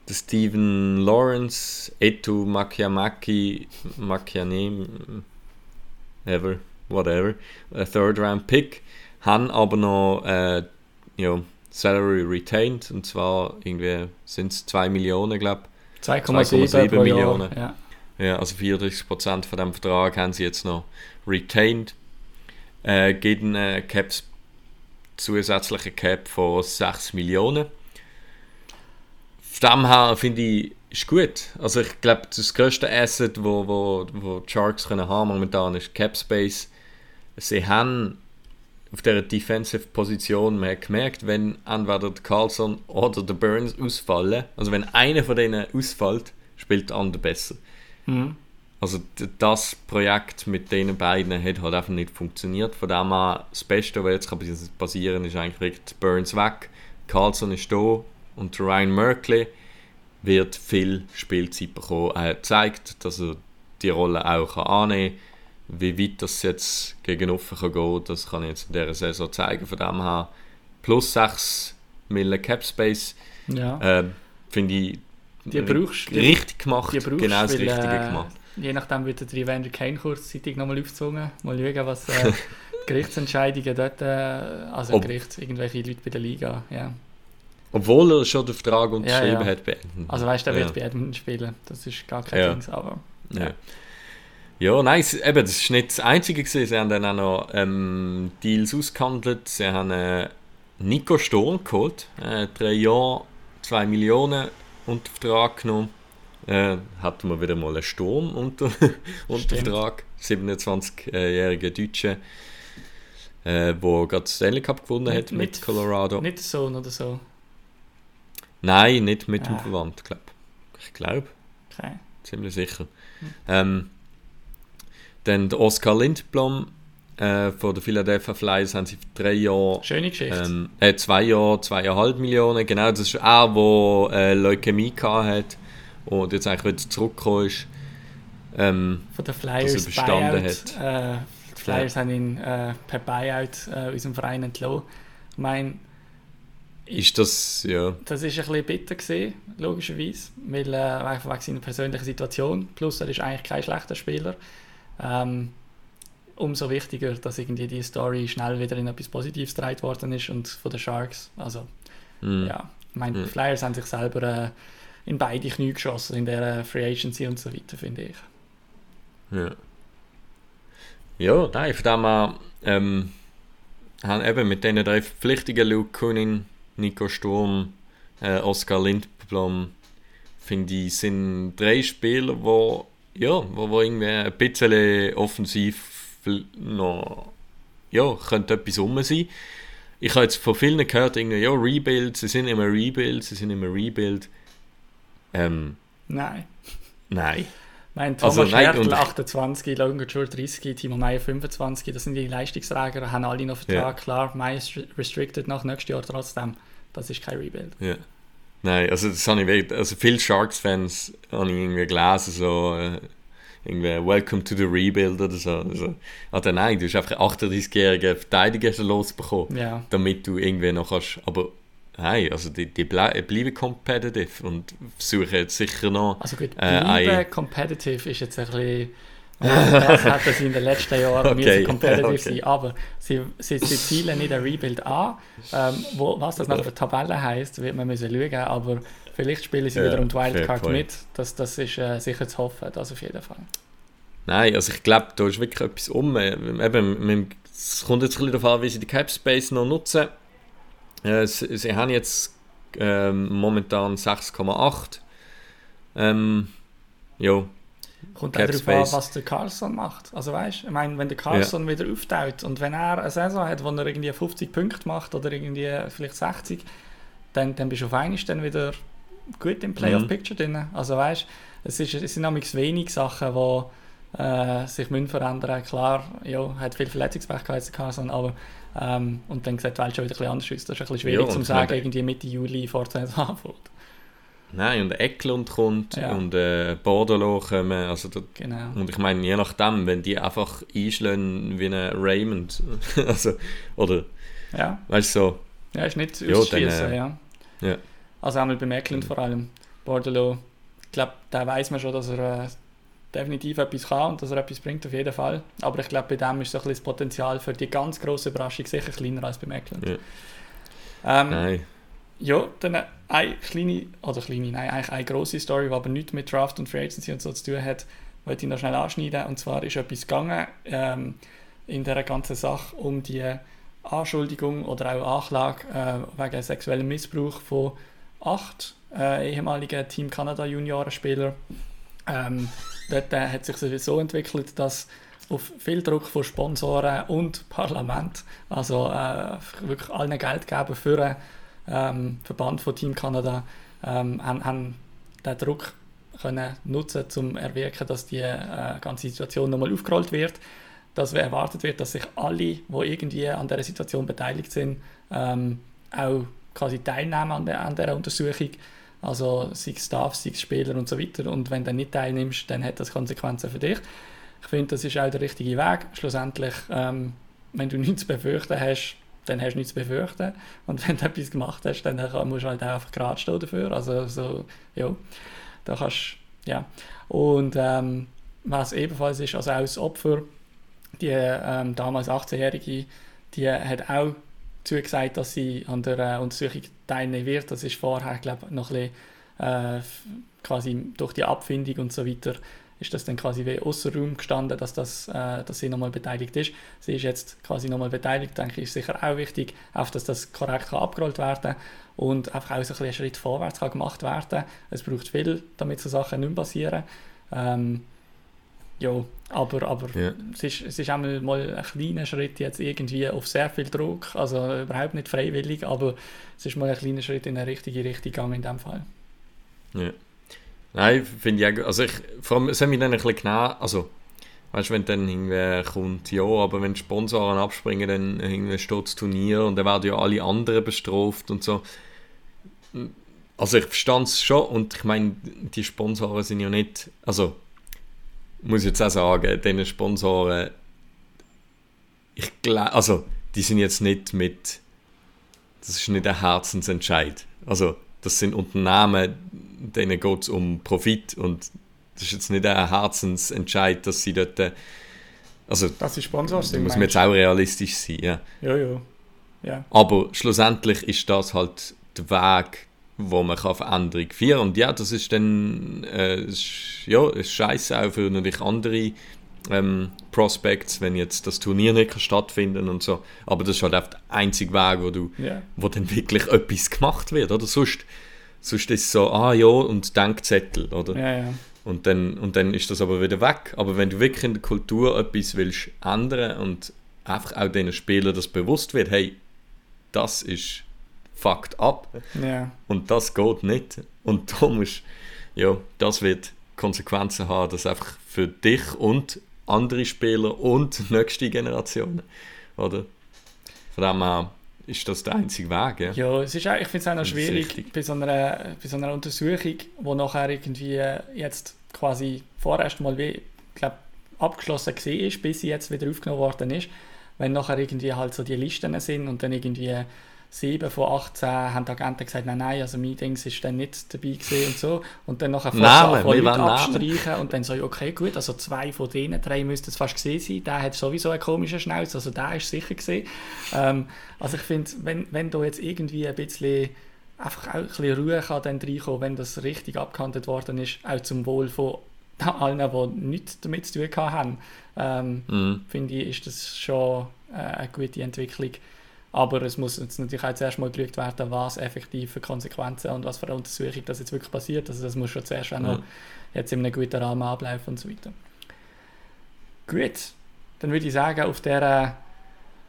Speaker 2: Stephen Lawrence, Etu Makiamaki, Makiane, ever, whatever, ein Third Round Pick, haben aber noch äh, ja, Salary retained und zwar irgendwie sind es 2 Millionen, glaube
Speaker 3: ich. 2,7 Millionen. Ja.
Speaker 2: ja, also 34% von dem Vertrag haben sie jetzt noch retained. Äh, geht einen Caps, zusätzliche Cap von 6 Millionen von dem her finde ich, ist gut. Also ich glaube, das grösste Asset, wo, wo, wo die Sharks können haben momentan ist Cap Space. Sie haben auf dieser Defensive-Position, gemerkt, wenn entweder der Carlson oder der Burns ausfallen, also wenn einer von denen ausfällt, spielt der andere besser. Mhm. Also das Projekt mit den beiden hat halt einfach nicht funktioniert. Von dem her, das Beste, was jetzt passieren kann, ist eigentlich Burns weg, Carlson ist da, und Ryan Merkley wird viel Spielzeit bekommen. Er zeigt, dass er die Rolle auch annehmen kann. Wie weit das jetzt gegen offen kann gehen, das kann ich jetzt in dieser Saison zeigen. Von dem her plus 6 Millionen Cap Space.
Speaker 3: Ja.
Speaker 2: Äh, Finde ich
Speaker 3: die brauchst,
Speaker 2: richtig gemacht.
Speaker 3: Die brauchst,
Speaker 2: genau
Speaker 3: das
Speaker 2: weil, Richtige
Speaker 3: äh, gemacht. Je nachdem wird der Evander Kane kurzzeitig nochmal aufgezogen. Mal schauen, was äh, Gerichtsentscheidungen dort, äh, also Ob, Gerichts, irgendwelche Leute bei der Liga, ja.
Speaker 2: Obwohl er schon den Vertrag unterschrieben ja, ja. hat
Speaker 3: bei Also weißt du, er wird bei Edmonton spielen. Das ist gar kein ja. Ding, aber...
Speaker 2: Ja. Ja, nein, eben, das ist nicht das Einzige gewesen. Sie haben dann auch noch ähm, Deals ausgehandelt. Sie haben äh, Nico Sturm geholt. Äh, drei Jahre, zwei Millionen unter Vertrag genommen. Äh, hatten wir wieder mal einen Sturm unter, unter Vertrag. 27-jähriger Deutscher, äh, der gerade Stanley Cup gewonnen hat mit, mit Colorado.
Speaker 3: Nicht Sohn oder so.
Speaker 2: Nein, nicht mit dem Verwandt, glaube ich. glaube. Okay. Ziemlich sicher. Hm. Ähm, dann der Oscar Lindblom äh, von der Philadelphia Flyers haben sie für drei Jahre.
Speaker 3: Schöne Geschichte.
Speaker 2: Ähm, äh, zwei Jahre, zweieinhalb Millionen. Genau, das ist auch, wo äh, Leukämie hat und jetzt eigentlich wieder zurückgekommen ist. Ähm,
Speaker 3: von der Flyers bestanden Buyout, hat. Äh, die Flyers ja. haben ihn äh, per Buyout äh, unserem Verein entlassen. Ich meine,
Speaker 2: ist das, ja.
Speaker 3: Das ist ein bisschen bitter gesehen, logischerweise, weil äh, einfach wegen seiner persönlichen Situation, plus er ist eigentlich kein schlechter Spieler. Ähm, umso wichtiger, dass irgendwie die Story schnell wieder in etwas Positives gedreht worden ist und von den Sharks, also
Speaker 2: Mhm.
Speaker 3: ja, ich meine, die
Speaker 2: Mhm.
Speaker 3: Flyers haben sich selber äh, in beide Knie geschossen, in der Free Agency und so weiter, finde ich.
Speaker 2: Ja. Ja, nein, von dem her, ähm, haben eben mit diesen drei Verpflichtungen, Luke Kunin, Nico Sturm, äh, Oskar Lindblom, finde ich, sind drei Spieler, die ja, wo, wo irgendwie ein bisschen offensiv noch, ja, könnte etwas rum sein. Ich habe jetzt von vielen gehört, irgendwie, ja, Rebuild, sie sind immer Rebuild, sie sind immer Rebuild. Ähm,
Speaker 3: Nein.
Speaker 2: nein.
Speaker 3: Ich meine, Thomas
Speaker 2: Also, nein,
Speaker 3: Schertl
Speaker 2: und-
Speaker 3: 28, Logan Couture 30, Timo Meyer 25, das sind die Leistungsträger, haben alle noch Vertrag, klar, Meyer ist restricted nach nächstes Jahr trotzdem. Das ist kein Rebuild.
Speaker 2: Ja. Nein, also das habe ich wirklich, also viele Sharks-Fans habe ich irgendwie gelesen, so äh, irgendwie Welcome to the Rebuild oder so. Also, oder nein, du hast einfach einen 38-jährigen Verteidiger losbekommen,
Speaker 3: Ja.
Speaker 2: damit du irgendwie noch kannst, aber nein, also die, die blei bleiben competitive und versuchen jetzt sicher noch
Speaker 3: Also gut,
Speaker 2: Äh,
Speaker 3: bleiben
Speaker 2: ein-
Speaker 3: competitive ist jetzt ein bisschen... das hätten sie in den letzten Jahren
Speaker 2: Okay,
Speaker 3: müssen competitive
Speaker 2: okay.
Speaker 3: sein, aber sie, sie, sie zielen nicht ein Rebuild an. Ähm, wo, was das nach der Tabelle heisst, wird man müssen schauen, aber vielleicht spielen sie
Speaker 2: Ja,
Speaker 3: wieder um die Wildcard mit. Das, das ist äh, sicher zu hoffen, das auf jeden Fall.
Speaker 2: Nein, also ich glaube, da ist wirklich etwas um. Äh, Eben, es kommt jetzt ein bisschen darauf an, wie sie die Cap Space noch nutzen. Äh, sie, sie haben jetzt ähm, momentan 6,8. Ähm, jo,
Speaker 3: Kommt auch darauf an, was der Carlson macht. Also weißt, ich meine, wenn der Carlson wieder auftaucht und wenn er eine Saison hat, wo er irgendwie 50 Punkte macht oder irgendwie vielleicht 60, dann, dann bist du auf einmal dann wieder gut im Playoff-Picture drin. Also weißt, es, ist, es sind nämlich wenig Sachen, die äh, sich müssen verändern Klar, ja, hat viel Verletzungspech gehabt, der Carlson, aber ähm, und dann sieht die Welt schon wieder ein bisschen anders aus. Das ist ein bisschen schwierig
Speaker 2: Ja,
Speaker 3: zu sagen, irgendwie Mitte Juli vor der Saison anfängt.
Speaker 2: nein, und Eklund kommt
Speaker 3: Ja.
Speaker 2: und äh, Bordelot kommen. Also da,
Speaker 3: Genau.
Speaker 2: und ich meine, je nachdem, wenn die einfach einschlagen wie ein Raymond, also, oder,
Speaker 3: Ja.
Speaker 2: weißt du, so,
Speaker 3: Ja, ist nicht
Speaker 2: Ja,
Speaker 3: auszuschließen,
Speaker 2: dann, äh,
Speaker 3: ja.
Speaker 2: ja.
Speaker 3: Also einmal bei Mecklen vor allem. Bordelot, ich glaube, da weiß man schon, dass er äh, definitiv etwas kann und dass er etwas bringt, auf jeden Fall. Aber ich glaube, bei dem ist so ein bisschen das Potenzial für die ganz grosse Überraschung sicher kleiner als bei Mecklen.
Speaker 2: Ja.
Speaker 3: Ähm,
Speaker 2: nein.
Speaker 3: ja, dann eine kleine, oder kleine, nein, eigentlich eine grosse Story, die aber nichts mit Draft und Free Agency und so zu tun hat, wollte ich noch schnell anschneiden. Und zwar ist etwas gegangen ähm, in der ganzen Sache um die Anschuldigung oder auch Anklage äh, wegen sexuellem Missbrauch von acht äh, ehemaligen Team Kanada Juniorenspielern. Ähm, dort äh, hat sich so entwickelt, dass auf viel Druck von Sponsoren und Parlament, also äh, wirklich allen Geldgeber für den ähm, Verband von Team Kanada, ähm, haben, haben den Druck können nutzen um erwirken, dass die äh, ganze Situation nochmal aufgerollt wird, dass erwartet wird, dass sich alle, die irgendwie an der Situation beteiligt sind, ähm, auch quasi teilnehmen an der, an der Untersuchung. Also sei es Staff, sei es Spieler und so weiter. Und wenn du nicht teilnimmst, dann hat das Konsequenzen für dich. Ich finde, das ist auch der richtige Weg. Schlussendlich, ähm, wenn du nichts zu befürchten hast, dann hast du nichts zu befürchten. Und wenn du etwas gemacht hast, dann musst du halt auch einfach gerade stehen dafür. Also so, ja, da kannst ja. Und ähm, was ebenfalls ist, also auch das Opfer, die ähm, damals 18-Jährige, die hat auch zugesagt, dass sie an der äh, Untersuchung teilnehmen wird. Das ist vorher, glaube ich, noch ein bisschen, äh, quasi durch die Abfindung und so weiter ist das dann quasi wie außer Raum gestanden, dass, das, äh, dass sie nochmal beteiligt ist. Sie ist jetzt quasi nochmal beteiligt, denke ich, ist sicher auch wichtig, auch dass das korrekt kann abgerollt werden und einfach auch so ein, bisschen ein Schritt vorwärts kann gemacht werden. Es braucht viel, damit so Sachen nicht mehr passieren. Ähm, ja, aber, aber
Speaker 2: Ja.
Speaker 3: es, ist, es ist einmal mal ein kleiner Schritt jetzt irgendwie auf sehr viel Druck, also überhaupt nicht freiwillig, aber es ist mal ein kleiner Schritt in eine richtige Richtung gegangen in dem Fall.
Speaker 2: Ja. Nein, finde ich auch, also ich, vor allem, es hat mich dann ein bisschen genau, also, weißt du, wenn dann irgendwie kommt, ja, aber wenn die Sponsoren abspringen, dann irgendwie steht das Turnier und dann werden ja alle anderen bestraft und so. Also ich verstand es schon und ich meine, die Sponsoren sind ja nicht, also, muss ich jetzt auch sagen, diese Sponsoren, ich glaube, also, die sind jetzt nicht mit, das ist nicht ein Herzensentscheid. Also, das sind Unternehmen, denen geht es um Profit und das ist jetzt nicht ein Herzensentscheid, dass sie dort, also,
Speaker 3: Das ist Sponsors,
Speaker 2: da muss man jetzt auch realistisch sein, ja.
Speaker 3: Ja, ja. ja.
Speaker 2: Aber schlussendlich ist das halt der Weg, wo man kann Veränderung führen Und ja, das ist dann äh, ja, ist scheiße auch für natürlich andere ähm, Prospects, wenn jetzt das Turnier nicht kann stattfinden und so. Aber das ist halt auch der einzige Weg, wo, du,
Speaker 3: Ja.
Speaker 2: wo dann wirklich etwas gemacht wird. Oder sonst, sonst ist es so, ah ja, und Denkzettel, oder?
Speaker 3: Ja, ja.
Speaker 2: Und dann, und dann ist das aber wieder weg. Aber wenn du wirklich in der Kultur etwas willst ändern und einfach auch den Spielern das bewusst wird, hey, das ist fucked up
Speaker 3: ja.
Speaker 2: und das geht nicht. Und da musst, ja, das wird Konsequenzen haben, dass einfach für dich und andere Spieler und nächste Generationen, oder? Von dem her ist das der einzige Weg, ja.
Speaker 3: Ja, es ist auch, ich finde es auch noch
Speaker 2: Das
Speaker 3: schwierig bei so, einer, bei so einer Untersuchung, wo nachher irgendwie äh, jetzt quasi vorerst mal wie, glaub, abgeschlossen gesehen ist, bis sie jetzt wieder aufgenommen worden ist, wenn nachher irgendwie halt so die Listen sind und dann irgendwie sieben von 18 haben die Agenten gesagt, nein, nein, also mein Dings ist dann nicht dabei gewesen und so und dann nachher
Speaker 2: Namen, wir
Speaker 3: Leute
Speaker 2: wollen Namen.
Speaker 3: abstreichen und dann so, okay, gut, also zwei von denen drei müssten es fast gesehen sein, der hat sowieso einen komischen Schnauz, also der ist sicher gesehen. Ähm, also ich finde, wenn, wenn da jetzt irgendwie ein bisschen einfach auch ein bisschen Ruhe kann dann reinkommen, wenn das richtig abgehandelt worden ist, auch zum Wohl von allen, die nichts damit zu tun haben, ähm,
Speaker 2: Mhm.
Speaker 3: finde ich, ist das schon äh, eine gute Entwicklung. Aber es muss jetzt natürlich auch zuerst mal geschaut werden, was effektiv für Konsequenzen und was für eine Untersuchung das jetzt wirklich passiert. Also das muss schon zuerst auch noch jetzt in einem guten Rahmen ablaufen und so weiter. Gut, dann würde ich sagen, auf dieser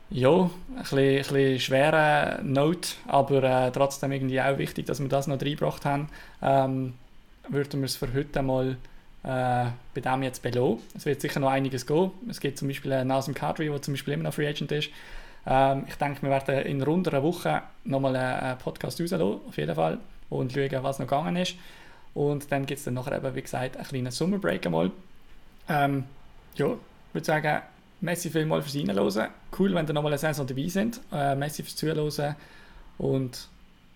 Speaker 3: ja, ein bisschen, ein bisschen schweren Note, aber äh, trotzdem irgendwie auch wichtig, dass wir das noch reingebracht haben, ähm, würden wir es für heute mal äh, bei dem jetzt belassen. Es wird sicher noch einiges gehen. Es gibt zum Beispiel einen Nasim Kadri, der zum Beispiel immer noch Free Agent ist. Ähm, ich denke, wir werden in rund einer Woche nochmal einen, Podcast rauslassen, auf jeden Fall, und schauen, was noch gegangen ist. Und dann gibt es dann nachher eben, wie gesagt, einen kleinen Summerbreak einmal. Ähm, ja, ich würde sagen, merci vielmals fürs Reinhören. Cool, wenn ihr nochmal eine Saison dabei sind. Äh, merci fürs Zuhören. Und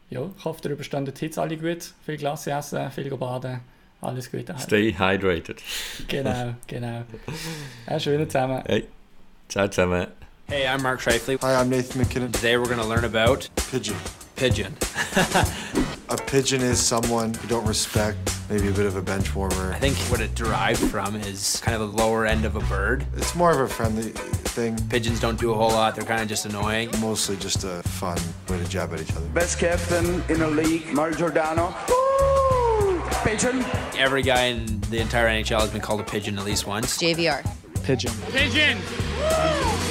Speaker 3: ja, ich hoffe, ihr übersteht die Hits alle gut. Viel Glas essen, viel baden. Alles Gute.
Speaker 2: Stay hydrated.
Speaker 3: Genau, genau. Einen schönen zusammen.
Speaker 2: Hey, ciao zusammen.
Speaker 1: Hey, I'm Mark Shifley.
Speaker 4: Hi, I'm Nathan McKinnon.
Speaker 1: Today we're going to learn about
Speaker 4: Pigeon.
Speaker 1: pigeon.
Speaker 4: A pigeon is someone you don't respect, maybe a bit of a bench warmer.
Speaker 1: I think what it derived from is kind of the lower end of a bird.
Speaker 4: It's more of a friendly thing,
Speaker 1: Pigeons don't do a whole lot. They're kind of just annoying.
Speaker 4: mostly just a fun way to jab at each other.
Speaker 5: Best captain in the league, Mario Giordano. Woo! Pigeon.
Speaker 1: Every guy in the entire NHL has been called a pigeon at least once.
Speaker 6: JVR.
Speaker 7: pigeon.
Speaker 8: Pigeon!
Speaker 7: We